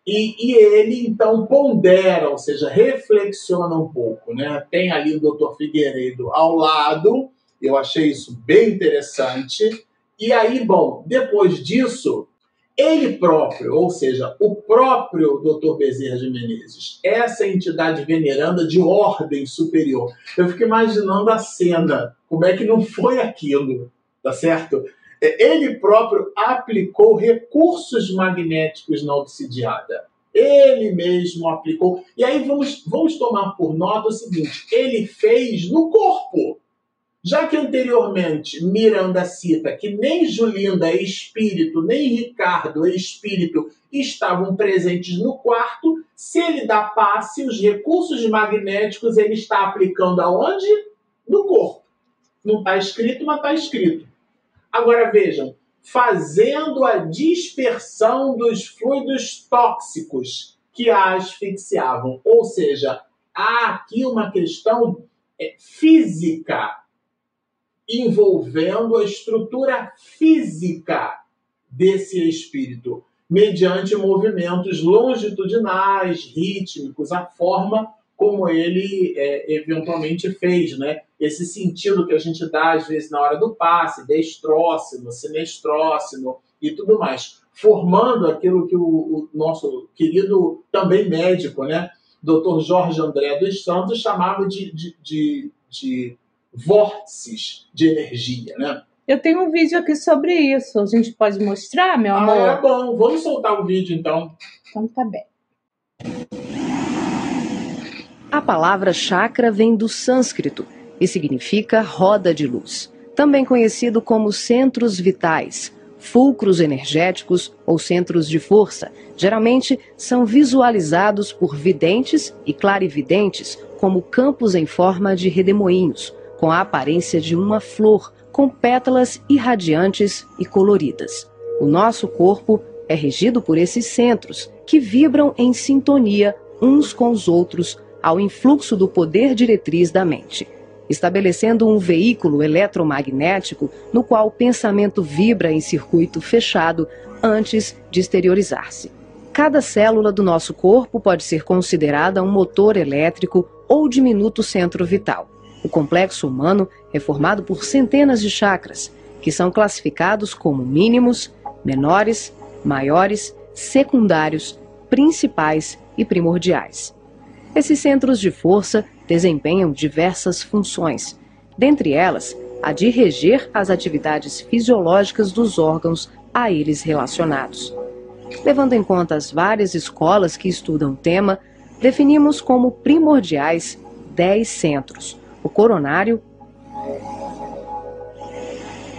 E, e, ele então pondera, ou seja, reflexiona um pouco. Né? Tem ali o doutor Figueiredo ao lado, eu achei isso bem interessante. E aí, bom, depois disso, ele próprio, ou seja, o próprio Dr. Bezerra de Menezes, essa entidade veneranda de ordem superior. Eu fico imaginando a cena, como é que não foi aquilo, tá certo? É, ele próprio aplicou recursos magnéticos na obsidiada. Ele mesmo aplicou. E aí vamos, vamos tomar por nota o seguinte: ele fez no corpo. Já que anteriormente Miranda cita que nem Julinda é espírito, nem Ricardo é espírito estavam presentes no quarto, se ele dá passe, os recursos magnéticos ele está aplicando aonde? No corpo. Não está escrito, mas está escrito. Agora vejam, fazendo a dispersão dos fluidos tóxicos que a asfixiavam. Ou seja, há aqui uma questão é, física envolvendo a estrutura física desse espírito, mediante movimentos longitudinais, rítmicos, a forma como ele é, eventualmente fez, né? Esse sentido que a gente dá às vezes na hora do passe, destrócino, sinestrócino e tudo mais, formando aquilo que o, o nosso querido também médico, né? Dr. Jorge André dos Santos chamava de, de, de, de vórtices de energia, né? Eu tenho um vídeo aqui sobre isso. A gente pode mostrar, meu amor? Ah, é bom. Vamos soltar o vídeo, então. Então tá bem. A palavra chakra vem do sânscrito e significa roda de luz, também conhecido como centros vitais, fulcros energéticos ou centros de força. Geralmente são visualizados por videntes e clarividentes como campos em forma de redemoinhos, com a aparência de uma flor, com pétalas irradiantes e coloridas. O nosso corpo é regido por esses centros, que vibram em sintonia uns com os outros ao influxo do poder diretriz da mente, estabelecendo um veículo eletromagnético no qual o pensamento vibra em circuito fechado antes de exteriorizar-se. Cada célula do nosso corpo pode ser considerada um motor elétrico ou diminuto centro vital. O complexo humano é formado por centenas de chakras, que são classificados como mínimos, menores, maiores, secundários, principais e primordiais. Esses centros de força desempenham diversas funções, dentre elas a de reger as atividades fisiológicas dos órgãos a eles relacionados. Levando em conta as várias escolas que estudam o tema, definimos como primordiais 10 centros, o coronário,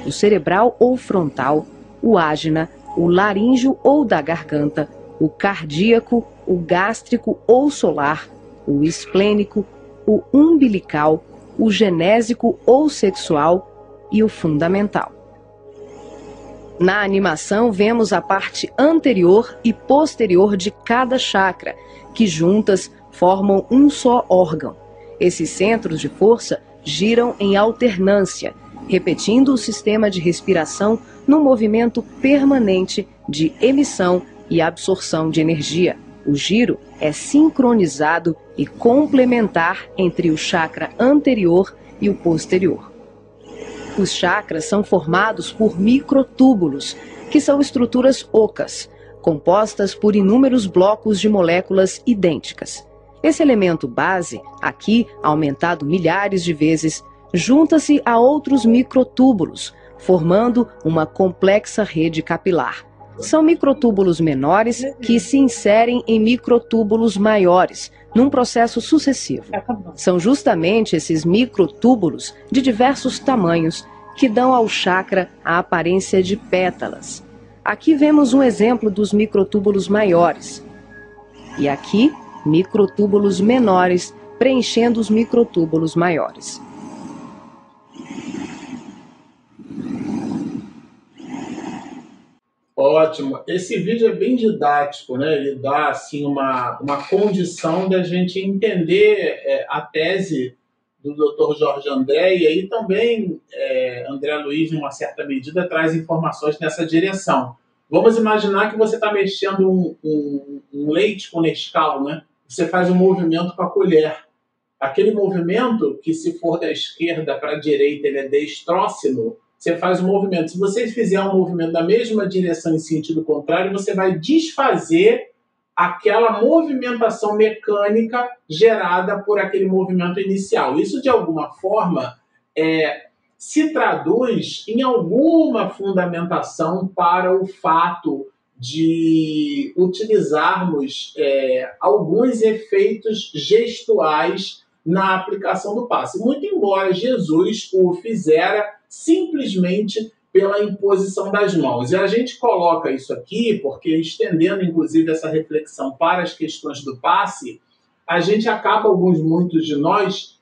o cerebral ou frontal, o ágina, o laríngeo ou da garganta, o cardíaco, o gástrico ou solar, o esplênico, o umbilical, o genésico ou sexual e o fundamental. Na animação, vemos a parte anterior e posterior de cada chakra, que juntas formam um só órgão. Esses centros de força giram em alternância, repetindo o sistema de respiração no movimento permanente de emissão e absorção de energia. O giro é sincronizado e complementar entre o chakra anterior e o posterior. Os chakras são formados por microtúbulos, que são estruturas ocas, compostas por inúmeros blocos de moléculas idênticas. Esse elemento base, aqui aumentado milhares de vezes, junta-se a outros microtúbulos, formando uma complexa rede capilar. São microtúbulos menores que se inserem em microtúbulos maiores, num processo sucessivo. São justamente esses microtúbulos de diversos tamanhos que dão ao chakra a aparência de pétalas. Aqui vemos um exemplo dos microtúbulos maiores. E aqui microtúbulos menores preenchendo os microtúbulos maiores. Ótimo. Esse vídeo é bem didático, né? Ele dá assim uma, uma condição da gente entender é, a tese do Dr. Jorge André e aí também é, André Luiz, em uma certa medida, traz informações nessa direção. Vamos imaginar que você está mexendo um, um, um leite com Nescau, né? Você faz um movimento com a colher. Aquele movimento que, se for da esquerda para a direita, ele é destrócino, você faz um movimento. Se você fizer um movimento na mesma direção em sentido contrário, você vai desfazer aquela movimentação mecânica gerada por aquele movimento inicial. Isso, de alguma forma, é, se traduz em alguma fundamentação para o fato de utilizarmos é, alguns efeitos gestuais na aplicação do passe. Muito embora Jesus o fizera simplesmente pela imposição das mãos. E a gente coloca isso aqui porque, estendendo inclusive essa reflexão para as questões do passe, a gente acaba, alguns, muitos de nós,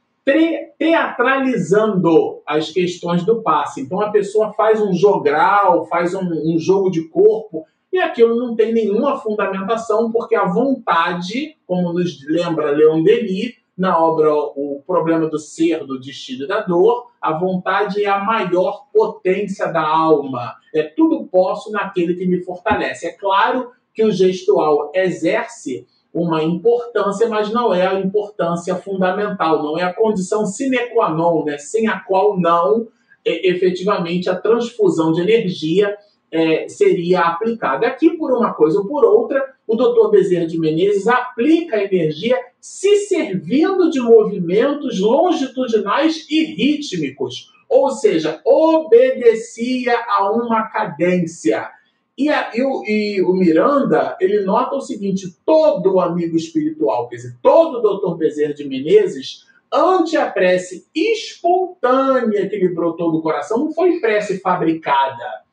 teatralizando as questões do passe. Então a pessoa faz um jogral, faz um, um jogo de corpo, e aquilo não tem nenhuma fundamentação, porque a vontade, como nos lembra Leon Denis, na obra O Problema do Ser, do Destino e da Dor, a vontade é a maior potência da alma. É tudo posso naquele que me fortalece. É claro que o gestual exerce uma importância, mas não é a importância fundamental, não é a condição sine qua non, né? sem a qual não é, efetivamente a transfusão de energia é, seria aplicada. Aqui, por uma coisa ou por outra, o doutor Bezerra de Menezes aplica a energia se servindo de movimentos longitudinais e rítmicos, ou seja, obedecia a uma cadência. E, a, e, o, e, o, Miranda, ele nota o seguinte: todo amigo espiritual, quer dizer, todo doutor Bezerra de Menezes, ante a prece espontânea que lhe brotou do coração, não foi prece fabricada,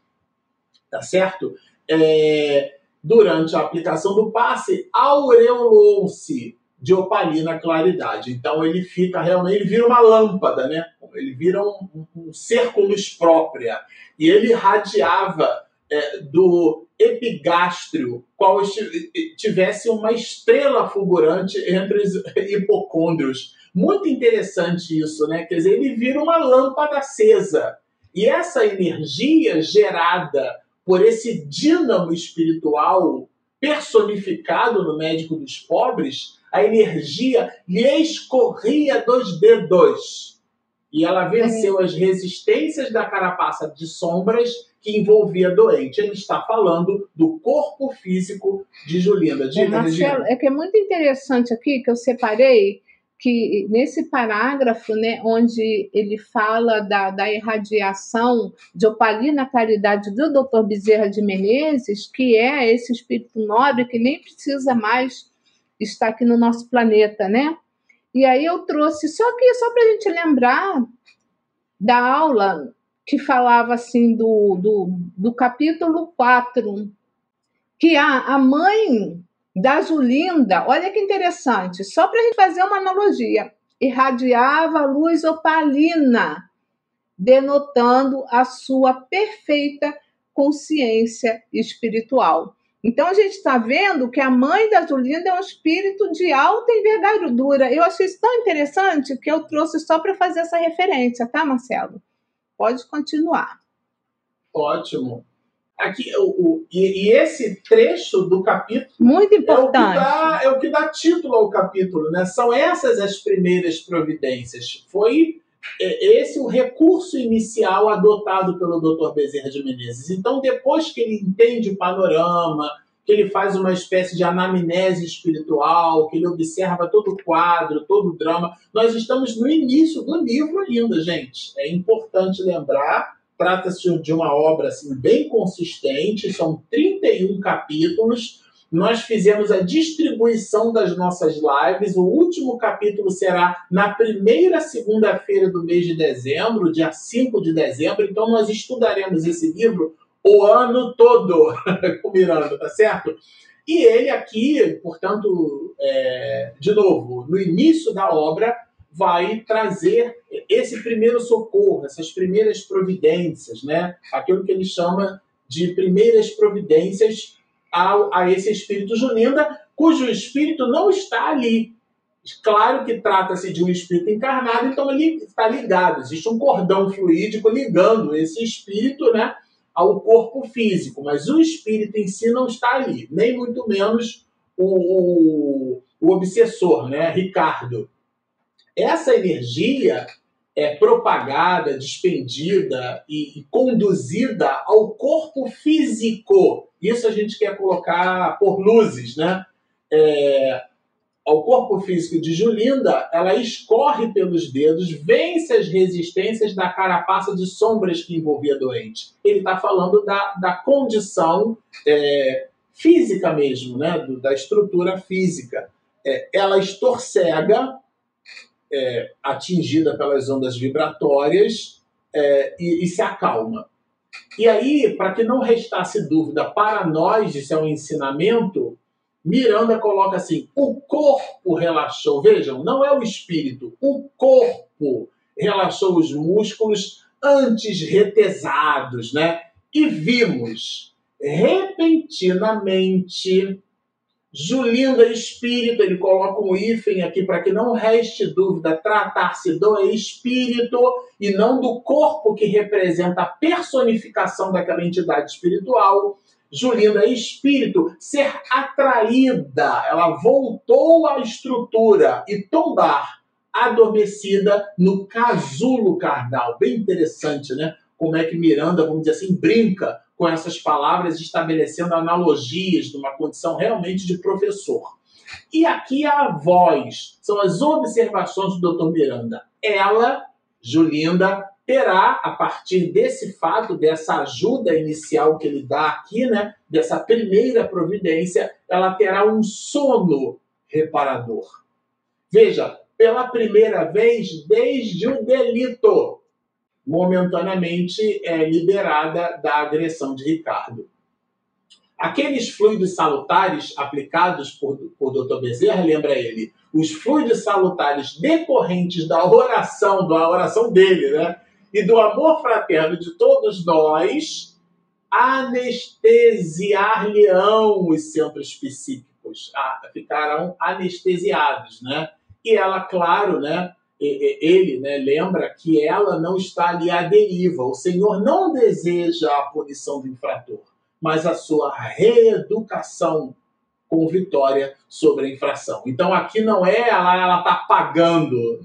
tá certo? É, durante a aplicação do passe, aureolou-se de opalina claridade. Então ele fica realmente, ele vira uma lâmpada, né? Ele vira um, um ser com luz própria. E ele radiava é, do epigástrio, qual tivesse uma estrela fulgurante entre os hipocôndrios. Muito interessante isso, né? Quer dizer, ele vira uma lâmpada acesa. E essa energia gerada por esse dínamo espiritual personificado no médico dos pobres, a energia lhe escorria dos dedos. E ela venceu as resistências da carapaça de sombras que envolvia doente. Ele está falando do corpo físico de Julinda. Diga, é, Marcelo, é que é muito interessante aqui que eu separei que nesse parágrafo, né, onde ele fala da, da irradiação de opalina caridade do Dr. Bezerra de Menezes, que é esse espírito nobre que nem precisa mais estar aqui no nosso planeta, né? E aí eu trouxe só que só para a gente lembrar da aula que falava assim do, do, do capítulo 4, que a, a mãe da Julinda, olha que interessante, só para a gente fazer uma analogia, irradiava luz opalina, denotando a sua perfeita consciência espiritual. Então a gente está vendo que a mãe da Julinda é um espírito de alta envergadura. Eu achei isso tão interessante que eu trouxe só para fazer essa referência, tá, Marcelo? Pode continuar. Ótimo. Aqui, o, o e, e, esse trecho do capítulo muito importante é o, dá, é o, que dá, título ao capítulo, né? São essas as primeiras providências. Foi é, esse o recurso inicial adotado pelo Dr. Bezerra de Menezes. Então, depois que ele entende o panorama, que ele faz uma espécie de anamnese espiritual, que ele observa todo o quadro, todo o drama, nós estamos no início do livro ainda, gente. É importante lembrar Trata-se de uma obra assim, bem consistente, são 31 capítulos. Nós fizemos a distribuição das nossas lives. O último capítulo será na primeira segunda-feira do mês de dezembro, dia 5 de dezembro. Então, nós estudaremos esse livro o ano todo com tá certo? E ele aqui, portanto, é, de novo, no início da obra, vai trazer esse primeiro socorro, essas primeiras providências, né? aquilo que ele chama de primeiras providências ao, a esse espírito Julinda, cujo espírito não está ali. Claro que trata-se de um espírito encarnado, então ele está ligado. Existe um cordão fluídico ligando esse espírito né, ao corpo físico, mas o espírito em si não está ali, nem muito menos o, o, o obsessor, né, Ricardo. Essa energia é propagada, despendida e, e conduzida ao corpo físico. Isso a gente quer colocar por luzes, né? É, ao corpo físico de Julinda, ela escorre pelos dedos, vence as resistências da carapaça de sombras que envolvia doente. Ele está falando da, da condição é, física mesmo, né? Do, da estrutura física. É, ela estorcega é, atingida pelas ondas vibratórias é, e, e se acalma. E aí, para que não restasse dúvida para nós, isso é um ensinamento, Miranda coloca assim: o corpo relaxou. Vejam, não é o espírito, o corpo relaxou os músculos antes retesados, né? E vimos repentinamente Julinda Espírito, ele coloca um hífen aqui para que não reste dúvida, tratar-se do espírito e não do corpo que representa a personificação daquela entidade espiritual. Julinda Espírito, ser atraída, ela voltou à estrutura e tombar adormecida no casulo carnal. Bem interessante, né? Como é que Miranda, vamos dizer assim, brinca com essas palavras, estabelecendo analogias de uma condição realmente de professor. E aqui a voz, são as observações do Dr. Miranda. Ela, Julinda, terá, a partir desse fato, dessa ajuda inicial que ele dá aqui, né, dessa primeira providência, ela terá um sono reparador. Veja, pela primeira vez desde o delito momentaneamente é, liberada da agressão de Ricardo. Aqueles fluidos salutares aplicados por, por Dr. Bezerra, lembra ele, os fluidos salutares decorrentes da oração, da oração dele, né? E do amor fraterno de todos nós, anestesiar-lhe-ão os centros psíquicos, ah, ficarão anestesiados, né? E ela, claro, né, ele né, lembra que ela não está ali à deriva. O Senhor não deseja a punição do infrator, mas a sua reeducação com vitória sobre a infração. Então aqui não é ela está pagando,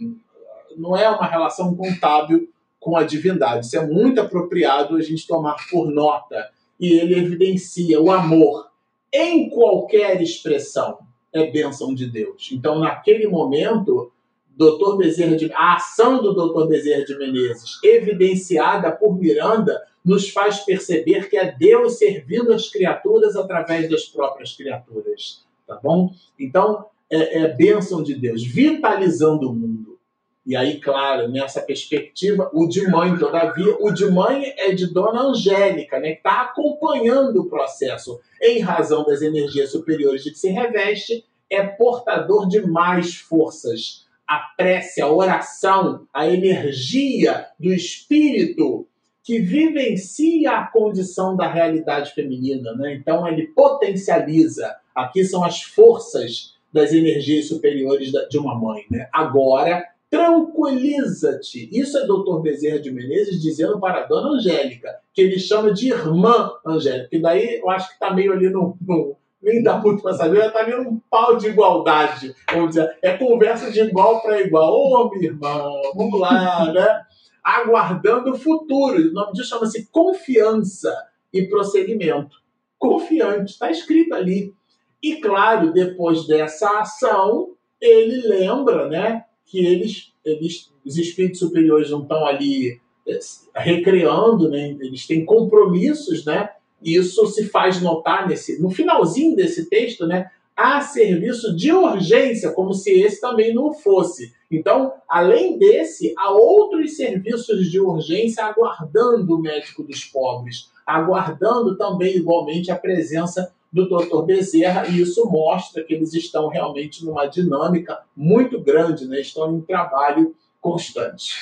não é uma relação contábil com a divindade. Isso é muito apropriado a gente tomar por nota. E ele evidencia o amor em qualquer expressão é bênção de Deus. Então, naquele momento, Dr. Bezerra de, a ação do Dr. Bezerra de Menezes, evidenciada por Miranda, nos faz perceber que é Deus servindo as criaturas através das próprias criaturas. Tá bom? Então, é, é bênção de Deus, vitalizando o mundo. E aí, claro, nessa perspectiva, o de mãe, todavia, o de mãe é de Dona Angélica, né, que está acompanhando o processo em razão das energias superiores de que se reveste, é portador de mais forças a prece, a oração, a energia do espírito que vivencia a condição da realidade feminina. Né? Então, ele potencializa. Aqui são as forças das energias superiores de uma mãe. Né? Agora, tranquiliza-te. Isso é doutor Bezerra de Menezes dizendo para a dona Angélica, que ele chama de irmã Angélica. E daí eu acho que está meio ali no, no, nem dá muito para saber, está ali num pau de igualdade, vamos dizer. É conversa de igual para igual. Ô, oh, minha irmã, vamos lá, né? Aguardando o futuro. O nome disso chama-se confiança e prosseguimento. Confiante, está escrito ali. E claro, depois dessa ação, ele lembra, né, que eles, eles os espíritos superiores não estão ali eh, recreando, né, eles têm compromissos, né, isso se faz notar nesse, no finalzinho desse texto, né? Há serviço de urgência, como se esse também não fosse. Então, além desse, há outros serviços de urgência aguardando o médico dos pobres, aguardando também igualmente a presença do Dr. Bezerra, e isso mostra que eles estão realmente numa dinâmica muito grande, né? estão em trabalho constante.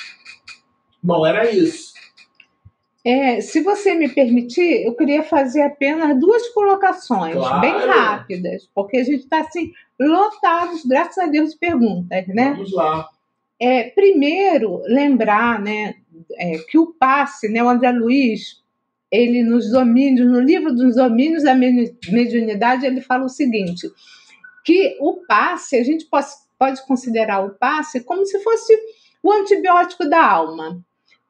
Bom, era isso. É, se você me permitir, eu queria fazer apenas duas colocações, claro. bem rápidas, porque a gente está assim, lotados, graças a Deus, de perguntas, né? Vamos lá. É, primeiro, lembrar né, é, que o passe, né, o André Luiz, ele nos domínios, no livro dos domínios da mediunidade, ele fala o seguinte: que o passe, a gente pode, pode considerar o passe como se fosse o antibiótico da alma.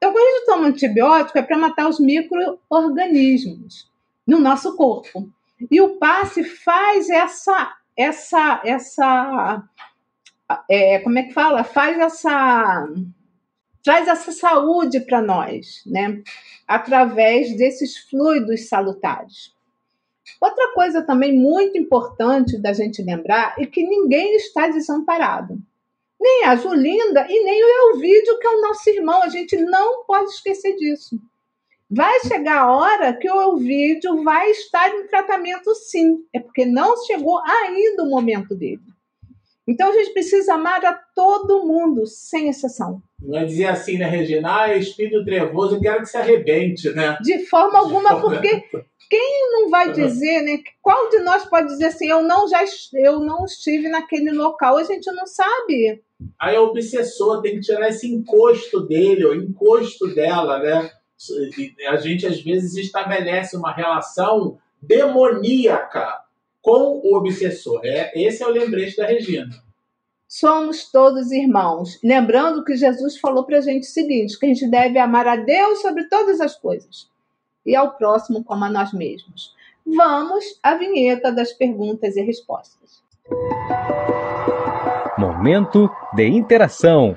Então, quando a gente toma antibiótico, é para matar os micro-organismos no nosso corpo. E o passe faz essa, essa, essa, é, como é que fala? Faz essa, traz essa saúde para nós, né? Através desses fluidos salutares. Outra coisa também muito importante da gente lembrar é que ninguém está desamparado. Nem a Julinda e nem o Elvídio, que é o nosso irmão. A gente não pode esquecer disso. Vai chegar a hora que o Elvídio vai estar em tratamento, sim. É porque não chegou ainda o momento dele. Então a gente precisa amar a todo mundo, sem exceção. Não é dizer assim, né, Regina? Ah, espírito trevoso, eu quero que se arrebente, né? De forma alguma, De forma... porque quem não vai dizer, né? Qual de nós pode dizer assim, eu não já eu não estive naquele local, a gente não sabe. Aí a obsessor tem que tirar esse encosto dele, o encosto dela, né? A gente às vezes estabelece uma relação demoníaca com o obsessor. É, esse é o lembrete da Regina. Somos todos irmãos. Lembrando que Jesus falou para a gente o seguinte: que a gente deve amar a Deus sobre todas as coisas e ao próximo como a nós mesmos. Vamos à vinheta das perguntas e respostas. Momento de interação.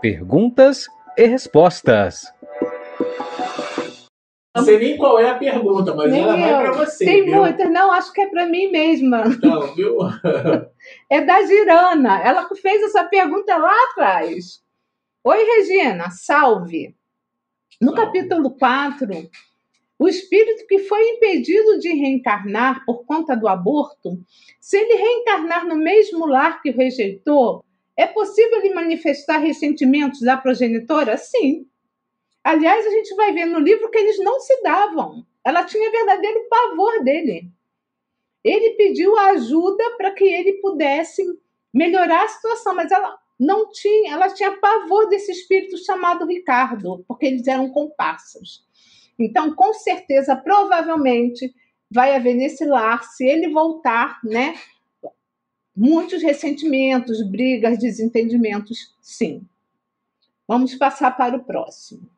Perguntas e respostas. Não sei nem qual é a pergunta, mas nem ela eu. vai para você. Tem viu? muitas, não, acho que é para mim mesma. Não, viu? é da Girana. Ela fez essa pergunta lá atrás. Oi, Regina, salve. No salve. capítulo 4, o espírito que foi impedido de reencarnar por conta do aborto, se ele reencarnar no mesmo lar que o rejeitou, é possível ele manifestar ressentimentos da progenitora? Sim. Aliás, a gente vai ver no livro que eles não se davam. Ela tinha verdadeiro pavor dele. Ele pediu ajuda para que ele pudesse melhorar a situação, mas ela não tinha, ela tinha pavor desse espírito chamado Ricardo, porque eles eram comparsas. Então, com certeza, provavelmente vai haver nesse lar, se ele voltar, né, muitos ressentimentos, brigas, desentendimentos, sim. Vamos passar para o próximo.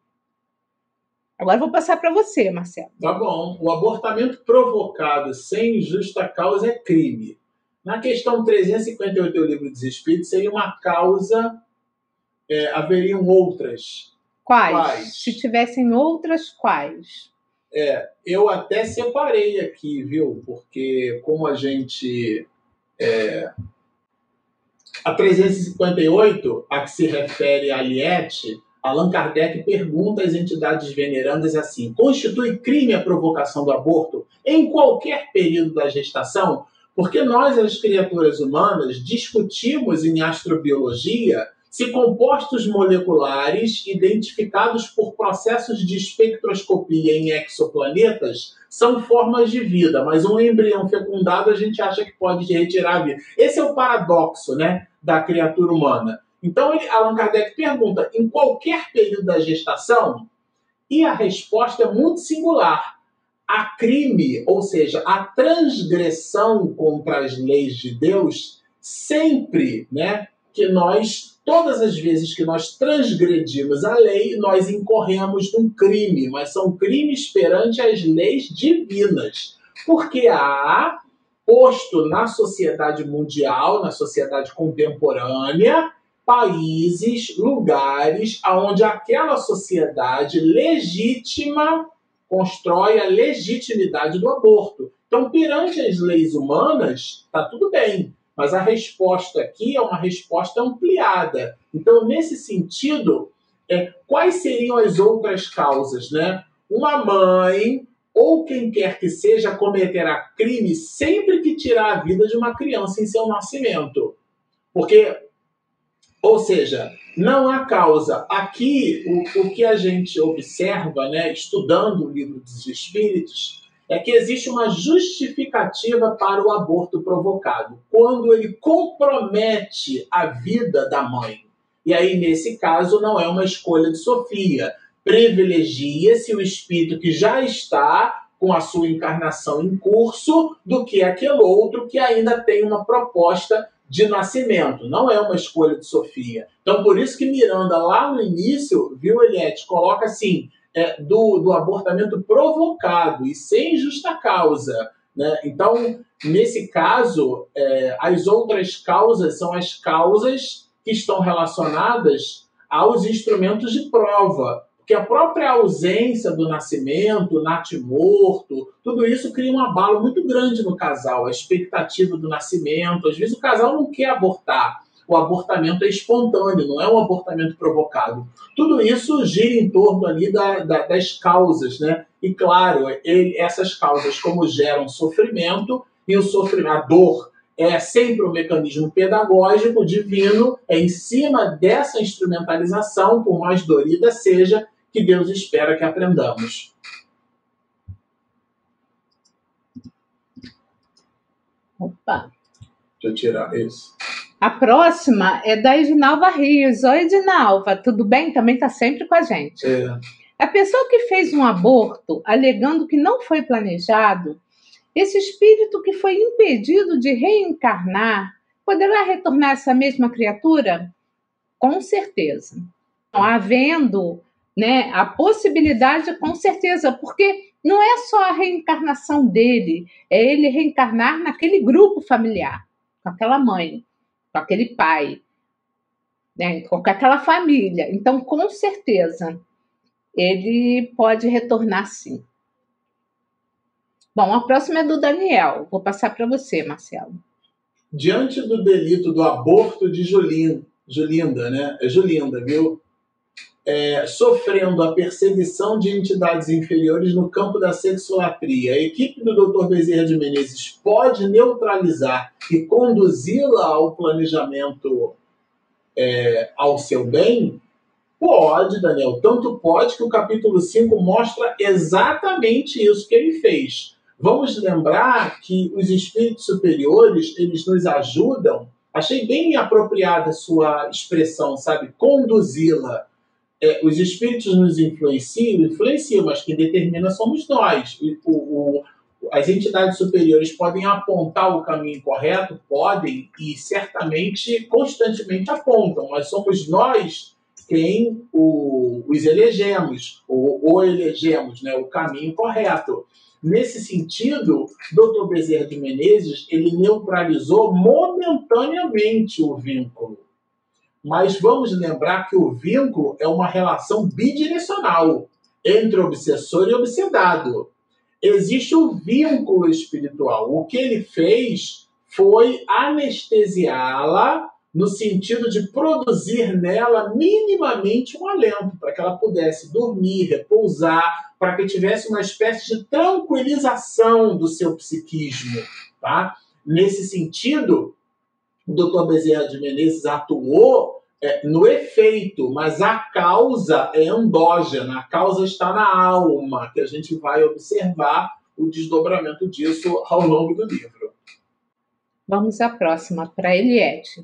Agora vou passar para você, Marcelo. Tá bom. O abortamento provocado sem justa causa é crime. Na questão 358 do Livro dos Espíritos, seria uma causa. É, haveriam outras. Quais? quais? Se tivessem outras, quais? É, eu até separei aqui, viu? Porque como a gente. É, a 358, a que se refere a Aliette, Allan Kardec pergunta às entidades venerandas assim: constitui crime a provocação do aborto em qualquer período da gestação? Porque nós, as criaturas humanas, discutimos em astrobiologia se compostos moleculares identificados por processos de espectroscopia em exoplanetas são formas de vida, mas um embrião fecundado a gente acha que pode retirar a vida. Esse é o paradoxo né, da criatura humana. Então, ele, Allan Kardec pergunta: em qualquer período da gestação? E a resposta é muito singular. A crime, ou seja, a transgressão contra as leis de Deus, sempre, né, que nós, todas as vezes que nós transgredimos a lei, nós incorremos num crime, mas são crimes perante as leis divinas. Porque há posto na sociedade mundial, na sociedade contemporânea, países, lugares onde aquela sociedade legítima constrói a legitimidade do aborto. Então, perante as leis humanas, está tudo bem, mas a resposta aqui é uma resposta ampliada. Então, nesse sentido, é, quais seriam as outras causas? Né? Uma mãe ou quem quer que seja cometerá crime sempre que tirar a vida de uma criança em seu nascimento. Porque ou seja, não há causa. Aqui, o, o que a gente observa, né, estudando o livro dos Espíritos, é que existe uma justificativa para o aborto provocado, quando ele compromete a vida da mãe. E aí, nesse caso, não é uma escolha de Sofia. Privilegia-se o espírito que já está com a sua encarnação em curso do que aquele outro que ainda tem uma proposta de nascimento, não é uma escolha de Sofia. Então, por isso que Miranda, lá no início, viu, Eliette, coloca assim, é, do, do abortamento provocado e sem justa causa. Né? Então, nesse caso, é, as outras causas são as causas que estão relacionadas aos instrumentos de prova que a própria ausência do nascimento, natimorto, tudo isso cria um abalo muito grande no casal, a expectativa do nascimento. Às vezes o casal não quer abortar, o abortamento é espontâneo, não é um abortamento provocado. Tudo isso gira em torno ali da, da, das causas, né? E claro, ele, essas causas, como geram sofrimento, e o sofrimento, a dor é sempre um mecanismo pedagógico divino, é em cima dessa instrumentalização, por mais dorida seja, que Deus espera que aprendamos. Opa! Deixa eu tirar isso. A próxima é da Edinalva Rios. Oi, Edinalva, tudo bem? Também está sempre com a gente. É. A pessoa que fez um aborto alegando que não foi planejado, esse espírito que foi impedido de reencarnar, poderá retornar essa mesma criatura? Com certeza. Então, havendo né, a possibilidade, com certeza, porque não é só a reencarnação dele, é ele reencarnar naquele grupo familiar, com aquela mãe, com aquele pai, né, com aquela família. Então, com certeza, ele pode retornar sim. Bom, a próxima é do Daniel. Vou passar para você, Marcelo. Diante do delito do aborto de Julinda, Julinda né? É Julinda, viu? É, sofrendo a perseguição de entidades inferiores no campo da sexolatria, a equipe do Dr. Bezerra de Menezes pode neutralizar e conduzi-la ao planejamento é, ao seu bem? Pode, Daniel. Tanto pode que o capítulo 5 mostra exatamente isso que ele fez. Vamos lembrar que os espíritos superiores, eles nos ajudam. Achei bem apropriada a sua expressão, sabe? Conduzi-la. É, os espíritos nos influenciam, influenciam, mas quem determina somos nós. O, o, as entidades superiores podem apontar o caminho correto, podem, e certamente, constantemente apontam, mas somos nós quem o, os elegemos, ou, elegemos né, o caminho correto. Nesse sentido, Dr. Bezerra de Menezes ele neutralizou momentaneamente o vínculo. Mas vamos lembrar que o vínculo é uma relação bidirecional entre obsessor e obsedado. Existe um vínculo espiritual. O que ele fez foi anestesiá-la no sentido de produzir nela minimamente um alento, para que ela pudesse dormir, repousar, para que tivesse uma espécie de tranquilização do seu psiquismo. Tá? Nesse sentido, o Dr. Bezerra de Menezes atuou é, no efeito, mas a causa é endógena, a causa está na alma, que a gente vai observar o desdobramento disso ao longo do livro. Vamos à próxima, para Eliette.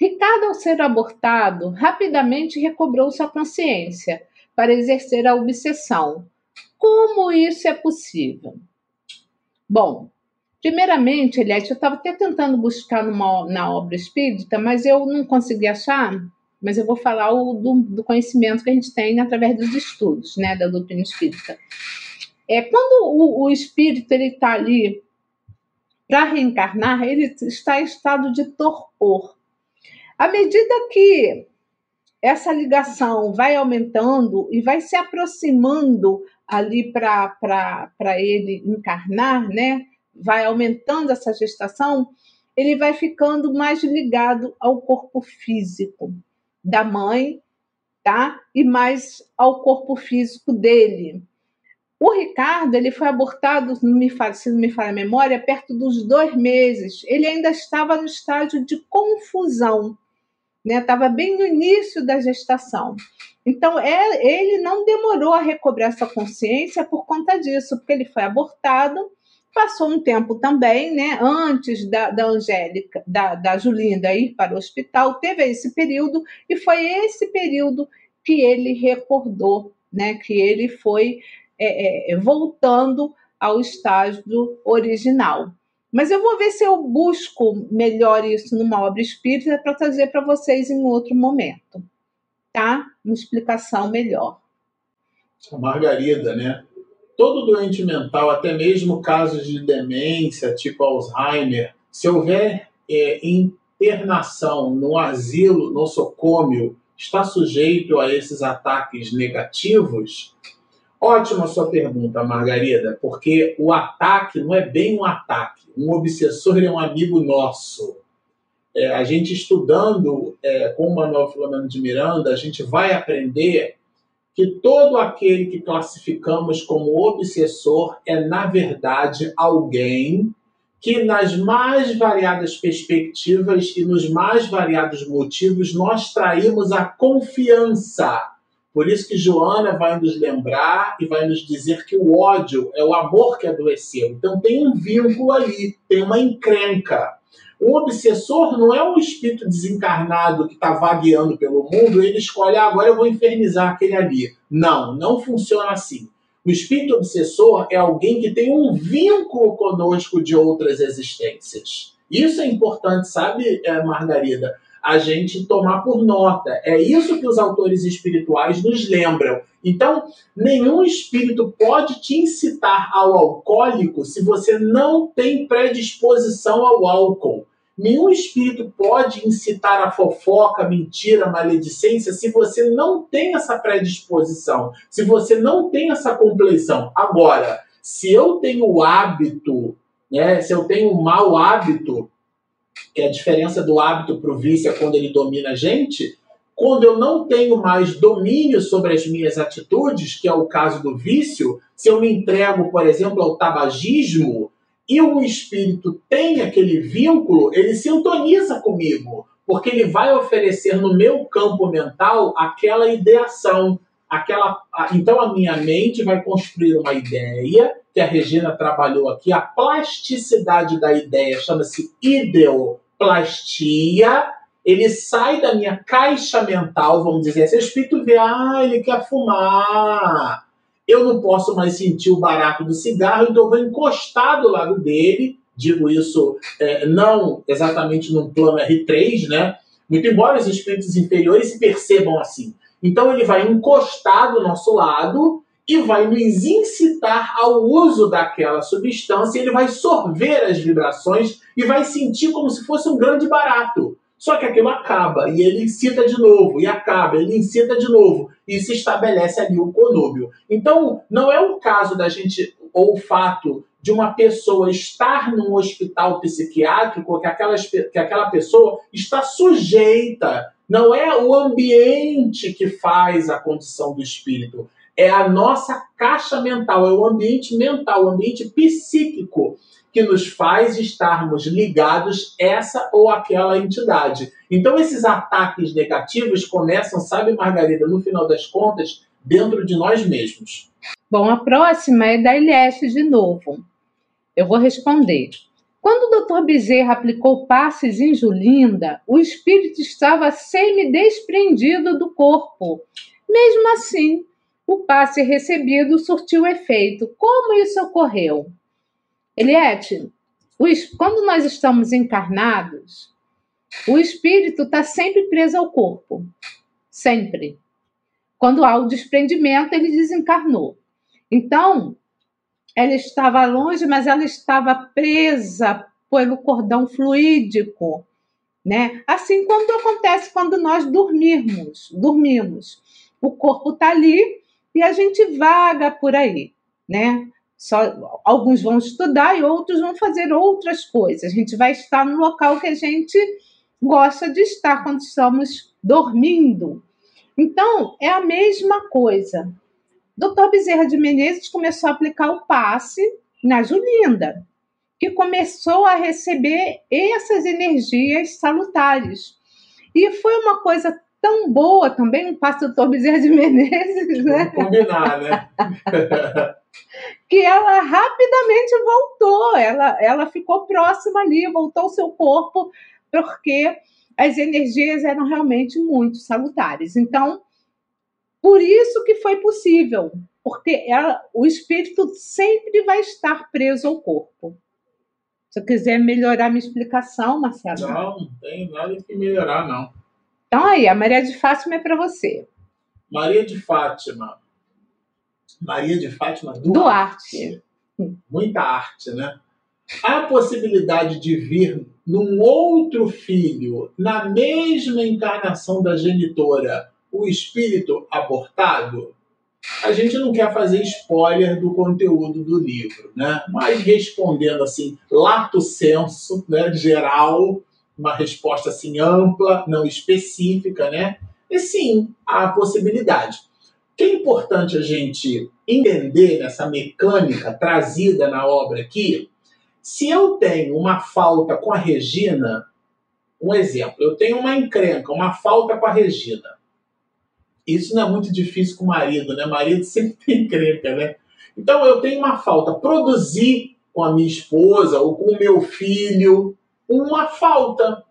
Ricardo, ao ser abortado, rapidamente recobrou sua consciência para exercer a obsessão. Como isso é possível? Bom, primeiramente, Eliette, eu estava até tentando buscar numa, na obra espírita, mas eu não consegui achar. Mas eu vou falar o, do, do conhecimento que a gente tem através dos estudos, né, da doutrina espírita. É quando o, o espírito está ali para reencarnar, ele está em estado de torpor. À medida que essa ligação vai aumentando e vai se aproximando ali para ele encarnar, né? Vai aumentando essa gestação, ele vai ficando mais ligado ao corpo físico da mãe, tá? E mais ao corpo físico dele. O Ricardo ele foi abortado, me se não me falha a memória, perto dos dois meses. Ele ainda estava no estágio de confusão estava né? bem no início da gestação. Então, é, ele não demorou a recobrar essa consciência por conta disso, porque ele foi abortado, passou um tempo também, né, antes da, da Angélica, da, da Julinda ir para o hospital, teve esse período, e foi esse período que ele recordou, né, que ele foi é, é, voltando ao estágio original. Mas eu vou ver se eu busco melhor isso numa obra espírita para trazer para vocês em outro momento, tá? Uma explicação melhor. A Margarida, né? Todo doente mental, até mesmo casos de demência, tipo Alzheimer, se houver é, internação no asilo nosocômio, está sujeito a esses ataques negativos? Ótima sua pergunta, Margarida, porque o ataque não é bem um ataque. Um obsessor é um amigo nosso. É, a gente estudando é, com o Manuel Filomeno de Miranda, a gente vai aprender que todo aquele que classificamos como obsessor é, na verdade, alguém que, nas mais variadas perspectivas e nos mais variados motivos, nós traímos a confiança por isso que Joana vai nos lembrar e vai nos dizer que o ódio é o amor que adoeceu. Então tem um vínculo ali, tem uma encrenca. O obsessor não é um espírito desencarnado que está vagueando pelo mundo ele escolhe, ah, agora eu vou infernizar aquele ali. Não, não funciona assim. O espírito obsessor é alguém que tem um vínculo conosco de outras existências. Isso é importante, sabe, eh, Margarida? A gente tomar por nota. É isso que os autores espirituais nos lembram. Então, nenhum espírito pode te incitar ao alcoólico se você não tem predisposição ao álcool. Nenhum espírito pode incitar a fofoca, mentira, maledicência se você não tem essa predisposição, se você não tem essa compleição. Agora, se eu tenho o hábito, né, se eu tenho um mau hábito, que é a diferença do hábito para o vício é quando ele domina a gente, quando eu não tenho mais domínio sobre as minhas atitudes, que é o caso do vício, se eu me entrego, por exemplo, ao tabagismo, e o espírito tem aquele vínculo, ele sintoniza comigo, porque ele vai oferecer no meu campo mental aquela ideação, aquela. Então a minha mente vai construir uma ideia que a Regina trabalhou aqui, a plasticidade da ideia, chama-se ideoplastia. Ele sai da minha caixa mental, vamos dizer assim, o espírito vê, ah, ele quer fumar. Eu não posso mais sentir o barato do cigarro, então eu vou encostar do lado dele. Digo isso é, não exatamente num plano R3, né? Muito embora os espíritos inferiores se percebam assim. Então ele vai encostar do nosso lado e vai nos incitar ao uso daquela substância, ele vai sorver as vibrações e vai sentir como se fosse um grande barato. Só que aquilo acaba e ele incita de novo, e acaba, ele incita de novo, e se estabelece ali o conúbio. Então, não é o caso da gente, ou o fato de uma pessoa estar num hospital psiquiátrico que aquela, que aquela pessoa está sujeita. Não é o ambiente que faz a condição do espírito, é a nossa caixa mental, é o ambiente mental, o ambiente psíquico que nos faz estarmos ligados essa ou aquela entidade. Então esses ataques negativos começam, sabe, Margarida, no final das contas, dentro de nós mesmos. Bom, a próxima é da Elieste de novo. Eu vou responder. Quando o Dr. Bezerra aplicou passes em Julinda, o espírito estava semi-desprendido do corpo. Mesmo assim, o passe recebido surtiu efeito. Como isso ocorreu? Eliette, quando nós estamos encarnados, o espírito está sempre preso ao corpo. Sempre. Quando há o desprendimento, ele desencarnou. Então, ela estava longe, mas ela estava presa pelo cordão fluídico, né? Assim quando acontece quando nós dormirmos, dormimos. O corpo está ali, e a gente vaga por aí, né? Só, alguns vão estudar e outros vão fazer outras coisas. A gente vai estar no local que a gente gosta de estar quando estamos dormindo. Então, é a mesma coisa. Dr. Bezerra de Menezes começou a aplicar o passe na Julinda, que começou a receber essas energias salutares. E foi uma coisa tão boa também, um pastor Bezerra de Menezes, né? Vamos combinar, né? que ela rapidamente voltou, ela, ela ficou próxima ali, voltou ao seu corpo, porque as energias eram realmente muito salutares. Então, por isso que foi possível, porque ela, o espírito sempre vai estar preso ao corpo. Se eu quiser melhorar minha explicação, Marcelo. Não, não tem nada que melhorar, não. Então aí, a Maria de Fátima é para você. Maria de Fátima. Maria de Fátima Duarte. Duarte. Muita arte, né? Há a possibilidade de vir num outro filho, na mesma encarnação da genitora, o espírito abortado? A gente não quer fazer spoiler do conteúdo do livro, né? Mas respondendo assim, lato senso, né, geral, uma resposta assim ampla, não específica, né? E sim, há a possibilidade. O que é importante a gente entender nessa mecânica trazida na obra aqui, se eu tenho uma falta com a Regina, um exemplo, eu tenho uma encrenca, uma falta com a Regina. Isso não é muito difícil com o marido, né? Marido sempre tem encrenca, né? Então eu tenho uma falta. Produzir com a minha esposa ou com o meu filho uma falta.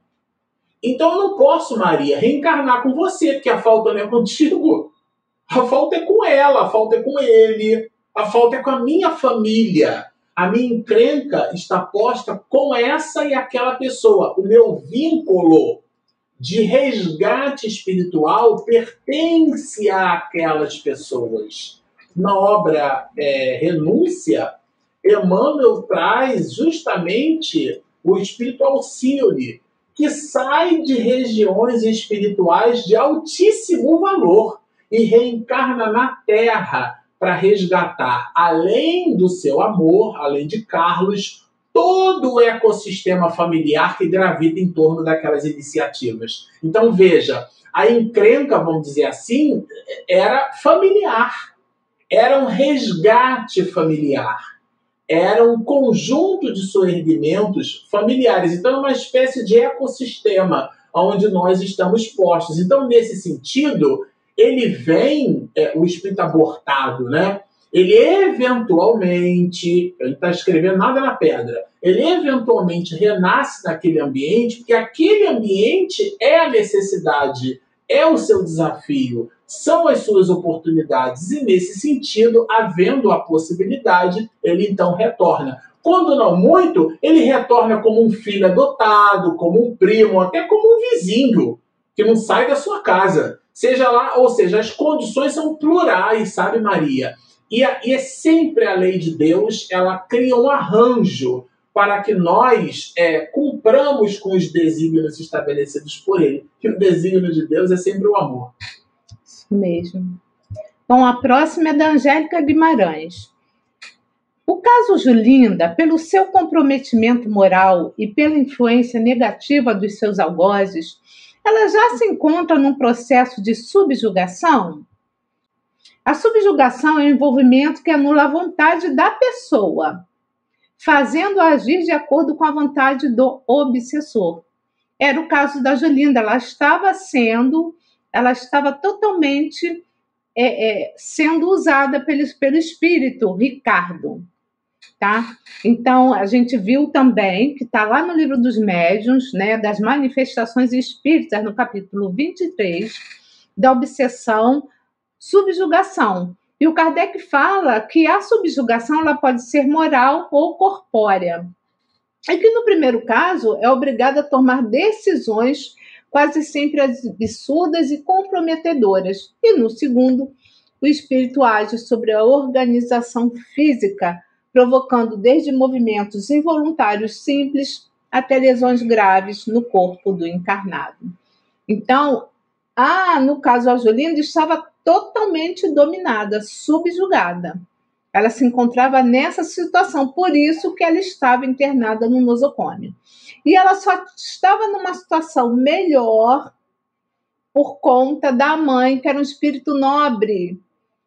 Então eu não posso, Maria, reencarnar com você, porque a falta não é contigo. A falta é com ela, a falta é com ele, a falta é com a minha família. A minha encrenca está posta com essa e aquela pessoa. O meu vínculo de resgate espiritual pertence àquelas pessoas. Na obra é, Renúncia, Emmanuel traz justamente o espírito Alcíone, que sai de regiões espirituais de altíssimo valor e reencarna na Terra para resgatar, além do seu amor, além de Carlos, todo o ecossistema familiar que gravita em torno daquelas iniciativas. Então veja, a encrenca, vamos dizer assim, era familiar, era um resgate familiar, era um conjunto de soerguimentos familiares. Então é uma espécie de ecossistema onde nós estamos postos. Então, nesse sentido, ele vem, é, o espírito abortado, né? Ele eventualmente, ele está escrevendo nada na pedra, ele eventualmente renasce naquele ambiente, porque aquele ambiente é a necessidade, é o seu desafio, são as suas oportunidades, e nesse sentido, havendo a possibilidade, ele então retorna. Quando não muito, ele retorna como um filho adotado, como um primo, até como um vizinho, que não sai da sua casa. Seja lá, ou seja, as condições são plurais, sabe, Maria? E, e é sempre a lei de Deus, ela cria um arranjo para que nós é, cumpramos com os desígnios estabelecidos por ele. Que o desígnio de Deus é sempre o amor. Isso mesmo. Bom, a próxima é da Angélica Guimarães. O caso Julinda, pelo seu comprometimento moral e pela influência negativa dos seus algozes, ela já se encontra num processo de subjugação? A subjugação é o envolvimento que anula a vontade da pessoa, fazendo-a agir de acordo com a vontade do obsessor. Era o caso da Julinda, ela estava sendo, ela estava totalmente é, é, sendo usada pelo, pelo espírito Ricardo. Tá? Então, a gente viu também que está lá no livro dos médiuns, né, das manifestações espíritas, no capítulo 23, da obsessão subjugação. E o Kardec fala que a subjugação ela pode ser moral ou corpórea. E que no primeiro caso é obrigada a tomar decisões quase sempre absurdas e comprometedoras. E no segundo, o espírito age sobre a organização física, provocando desde movimentos involuntários simples até lesões graves no corpo do encarnado. Então, ah, no caso a Jolinda estava totalmente dominada, subjugada. Ela se encontrava nessa situação, por isso que ela estava internada no nosocômio. E ela só estava numa situação melhor por conta da mãe, que era um espírito nobre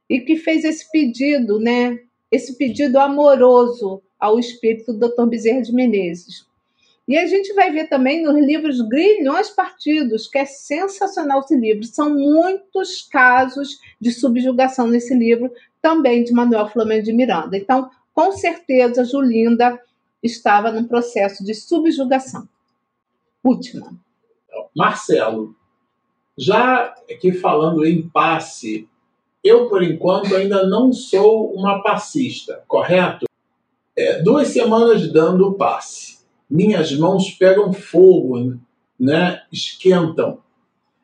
e que fez esse pedido, né? Esse pedido amoroso ao espírito do Dr. Bezerra de Menezes. E a gente vai ver também nos livros Grilhões Partidos, que é sensacional esse livro. São muitos casos de subjugação nesse livro, também de Manuel Flamengo de Miranda. Então, com certeza, Julinda estava num processo de subjugação. Última. Marcelo, já aqui falando em passe, eu, por enquanto, ainda não sou uma passista, correto? É, duas semanas dando passe minhas mãos pegam fogo, né? esquentam.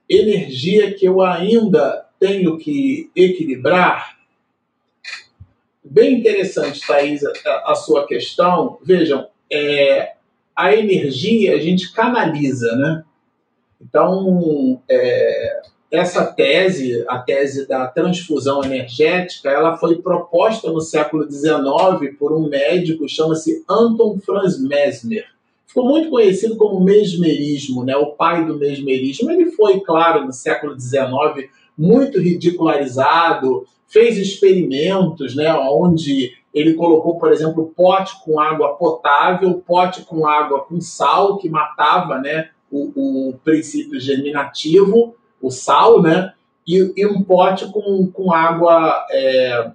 Energia que eu ainda tenho que equilibrar. Bem interessante, Thais, a, a sua questão. Vejam, é, a energia a gente canaliza, né? Então, é, essa tese, a tese da transfusão energética, ela foi proposta no século XIX por um médico, chama-se Anton Franz Mesmer ficou muito conhecido como mesmerismo, né? o pai do mesmerismo. Ele foi, claro, no século XIX, muito ridicularizado, fez experimentos né, onde ele colocou, por exemplo, pote com água potável, pote com água com sal, que matava né, o, o princípio germinativo, o sal, né, e, e um pote com, com água. É,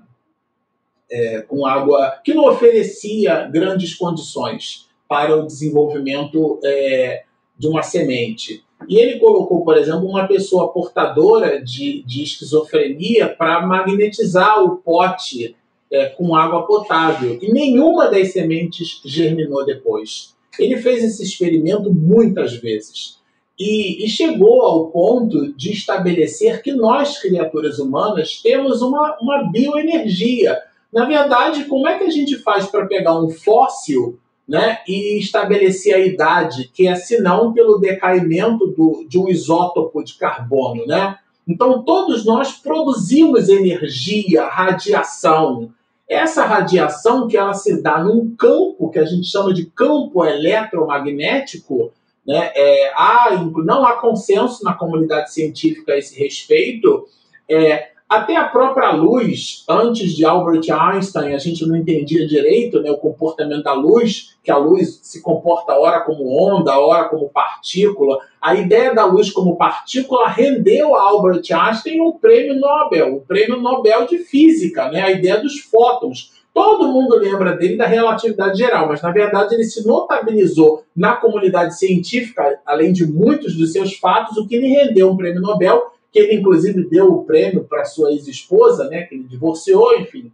é, com água que não oferecia grandes condições para o desenvolvimento é, de uma semente. E ele colocou, por exemplo, uma pessoa portadora de, de esquizofrenia para magnetizar o pote é, com água potável. E nenhuma das sementes germinou depois. Ele fez esse experimento muitas vezes. E, e, chegou ao ponto de estabelecer que nós, criaturas humanas, temos uma, uma bioenergia. Na verdade, como é que a gente faz para pegar um fóssil né, e estabelecer a idade, que é senão pelo decaimento do, de um isótopo de carbono. Né? Então, todos nós produzimos energia, radiação. Essa radiação que ela se dá num campo que a gente chama de campo eletromagnético, né, é, há, não há consenso na comunidade científica a esse respeito, é, até a própria luz, antes de Albert Einstein, a gente não entendia direito né, o comportamento da luz, que a luz se comporta ora como onda, ora como partícula. A ideia da luz como partícula rendeu a Albert Einstein um prêmio Nobel, o prêmio Nobel de Física, né, a ideia dos fótons. Todo mundo lembra dele da relatividade geral, mas na verdade ele se notabilizou na comunidade científica, além de muitos dos seus fatos, o que lhe rendeu um prêmio Nobel que ele inclusive deu o prêmio para sua ex-esposa, né, que ele divorciou, enfim,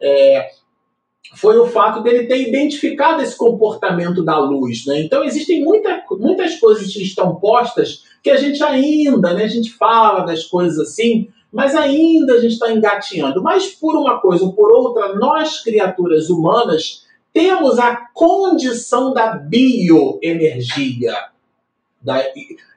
é, foi o fato dele ter identificado esse comportamento da luz. Né? Então existem muita, muitas coisas que estão postas que a gente ainda, né, a gente fala das coisas assim, mas ainda a gente está engateando. Mas por uma coisa ou por outra, nós, criaturas humanas, temos a condição da bioenergia. Da,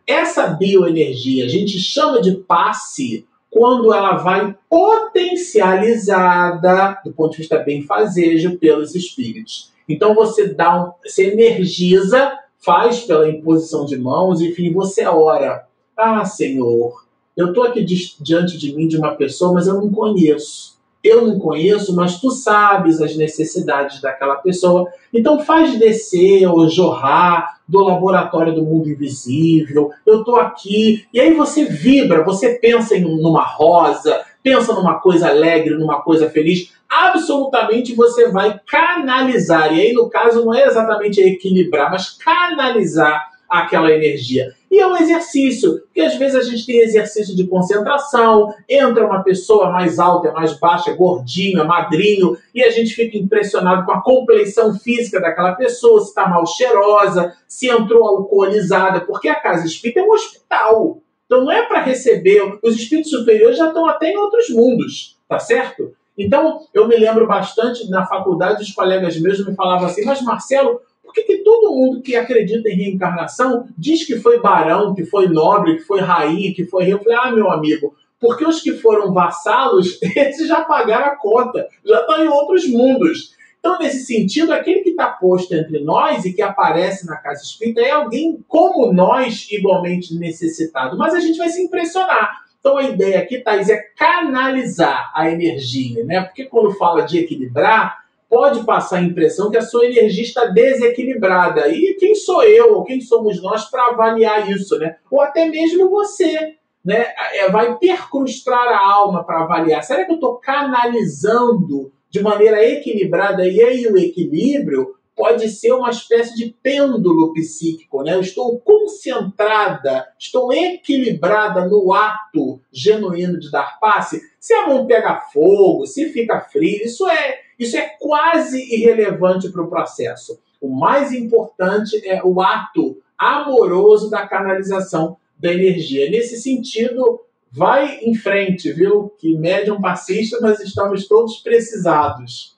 essa bioenergia a gente chama de passe quando ela vai potencializada do ponto de vista benfazejo pelos espíritos. Então você dá um, você energiza, faz pela imposição de mãos, enfim, você ora. Ah, Senhor, eu estou aqui diante de mim de uma pessoa, mas eu não conheço eu não conheço, mas tu sabes as necessidades daquela pessoa. Então faz descer ou jorrar do laboratório do mundo invisível. Eu estou aqui. E aí você vibra, você pensa em numa rosa, pensa numa coisa alegre, numa coisa feliz. Absolutamente você vai canalizar. E aí, no caso, não é exatamente equilibrar, mas canalizar aquela energia. E é um exercício, porque às vezes a gente tem exercício de concentração, entra uma pessoa mais alta, mais baixa, gordinha, magrinho, e a gente fica impressionado com a compleição física daquela pessoa, se está mal cheirosa, se entrou alcoolizada, porque a casa espírita é um hospital. Então não é para receber, os espíritos superiores já estão até em outros mundos, tá certo? Então, eu me lembro bastante na faculdade, os colegas meus me falavam assim, mas Marcelo, por que, que todo mundo que acredita em reencarnação diz que foi barão, que foi nobre, que foi rainha, que foi rei? Eu falei, ah, meu amigo, porque os que foram vassalos, esses já pagaram a conta, já estão em outros mundos. Então, nesse sentido, aquele que está posto entre nós e que aparece na casa espírita é alguém como nós, igualmente necessitado. Mas a gente vai se impressionar. Então, a ideia aqui, Thais, é canalizar a energia, né? Porque quando fala de equilibrar, pode passar a impressão que a sua energia está desequilibrada. E quem sou eu, ou quem somos nós para avaliar isso, né? Ou até mesmo você, né? É, vai percrustrar a alma para avaliar. Será que eu estou canalizando de maneira equilibrada? E aí o equilíbrio pode ser uma espécie de pêndulo psíquico, né? Eu estou concentrada, estou equilibrada no ato genuíno de dar passe. Se a mão pega fogo, se fica frio, isso é isso é quase irrelevante para o processo. O mais importante é o ato amoroso da canalização da energia. Nesse sentido, vai em frente, viu? Que médium passista, nós estamos todos precisados.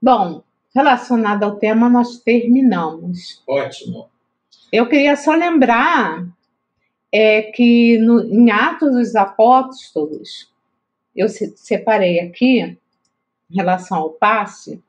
Bom, relacionado ao tema, nós terminamos. Ótimo. Eu queria só lembrar é, que no, em Atos dos Apóstolos, eu separei aqui em relação ao passe,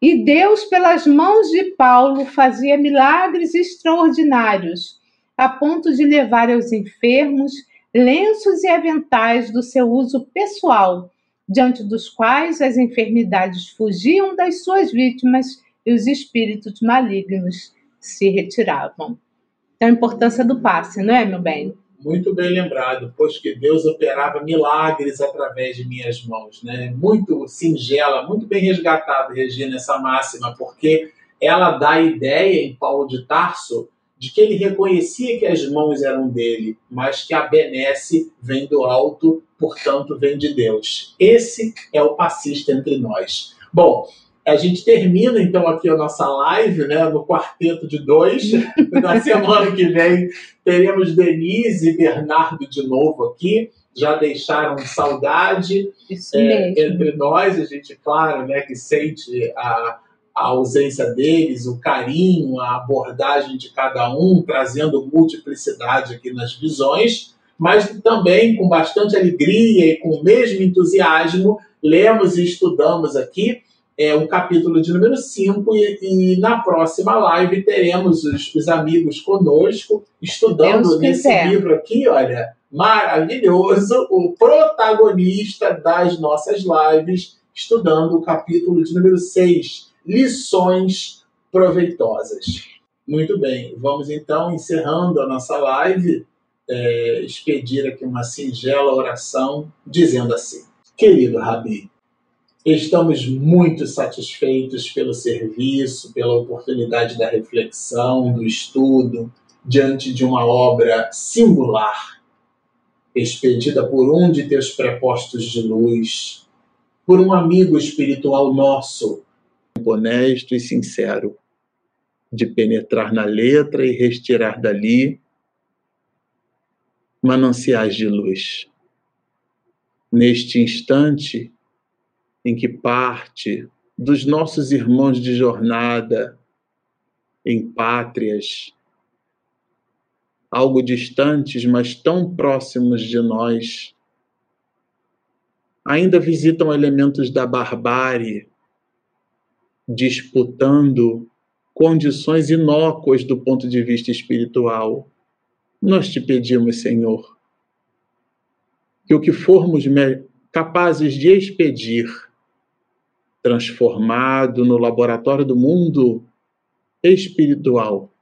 E Deus, pelas mãos de Paulo, fazia milagres extraordinários, a ponto de levar aos enfermos lenços e aventais do seu uso pessoal, diante dos quais as enfermidades fugiam das suas vítimas e os espíritos malignos se retiravam. Então, a importância do passe, não é, meu bem? Muito bem lembrado, pois que Deus operava milagres através de minhas mãos. Né? Muito singela, muito bem resgatado, Regina, essa máxima, porque ela dá a ideia em Paulo de Tarso de que ele reconhecia que as mãos eram dele, mas que a benesse vem do alto, portanto vem de Deus. Esse é o passista entre nós. Bom, a gente termina então aqui a nossa live, né, no quarteto de dois. Na semana que vem teremos Denise e Bernardo de novo aqui. Já deixaram saudade é, entre nós. A gente, claro, né, que sente a, a ausência deles, o carinho, a abordagem de cada um, trazendo multiplicidade aqui nas visões, mas também com bastante alegria e com o mesmo entusiasmo, lemos e estudamos aqui é, o capítulo de número 5 e, e, na próxima live teremos os, os amigos conosco, estudando nesse livro aqui, olha, maravilhoso, o protagonista das nossas lives, estudando o capítulo de número 6, lições proveitosas. Muito bem, vamos então encerrando a nossa live, é, expedir aqui uma singela oração, dizendo assim: Querido Rabi, Estamos muito satisfeitos pelo serviço, pela oportunidade da reflexão, do estudo, diante de uma obra singular, expedida por um de teus prepostos de luz, por um amigo espiritual nosso, honesto e sincero, de penetrar na letra e retirar dali mananciais de luz. Neste instante, em que parte dos nossos irmãos de jornada em pátrias algo distantes, mas tão próximos de nós, ainda visitam elementos da barbárie, disputando condições inócuas do ponto de vista espiritual. Nós te pedimos, Senhor, que o que formos capazes de expedir transformado no laboratório do mundo espiritual,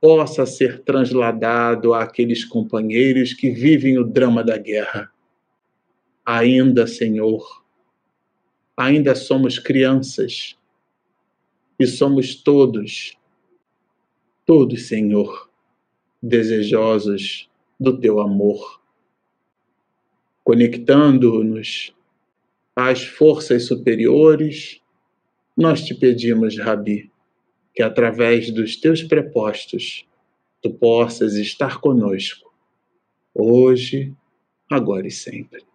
possa ser transladado àqueles companheiros que vivem o drama da guerra. Ainda, Senhor, ainda somos crianças e somos todos, todos, Senhor, desejosos do teu amor, conectando-nos às forças superiores, nós te pedimos, Rabi, que através dos teus prepostos tu possas estar conosco, hoje, agora e sempre.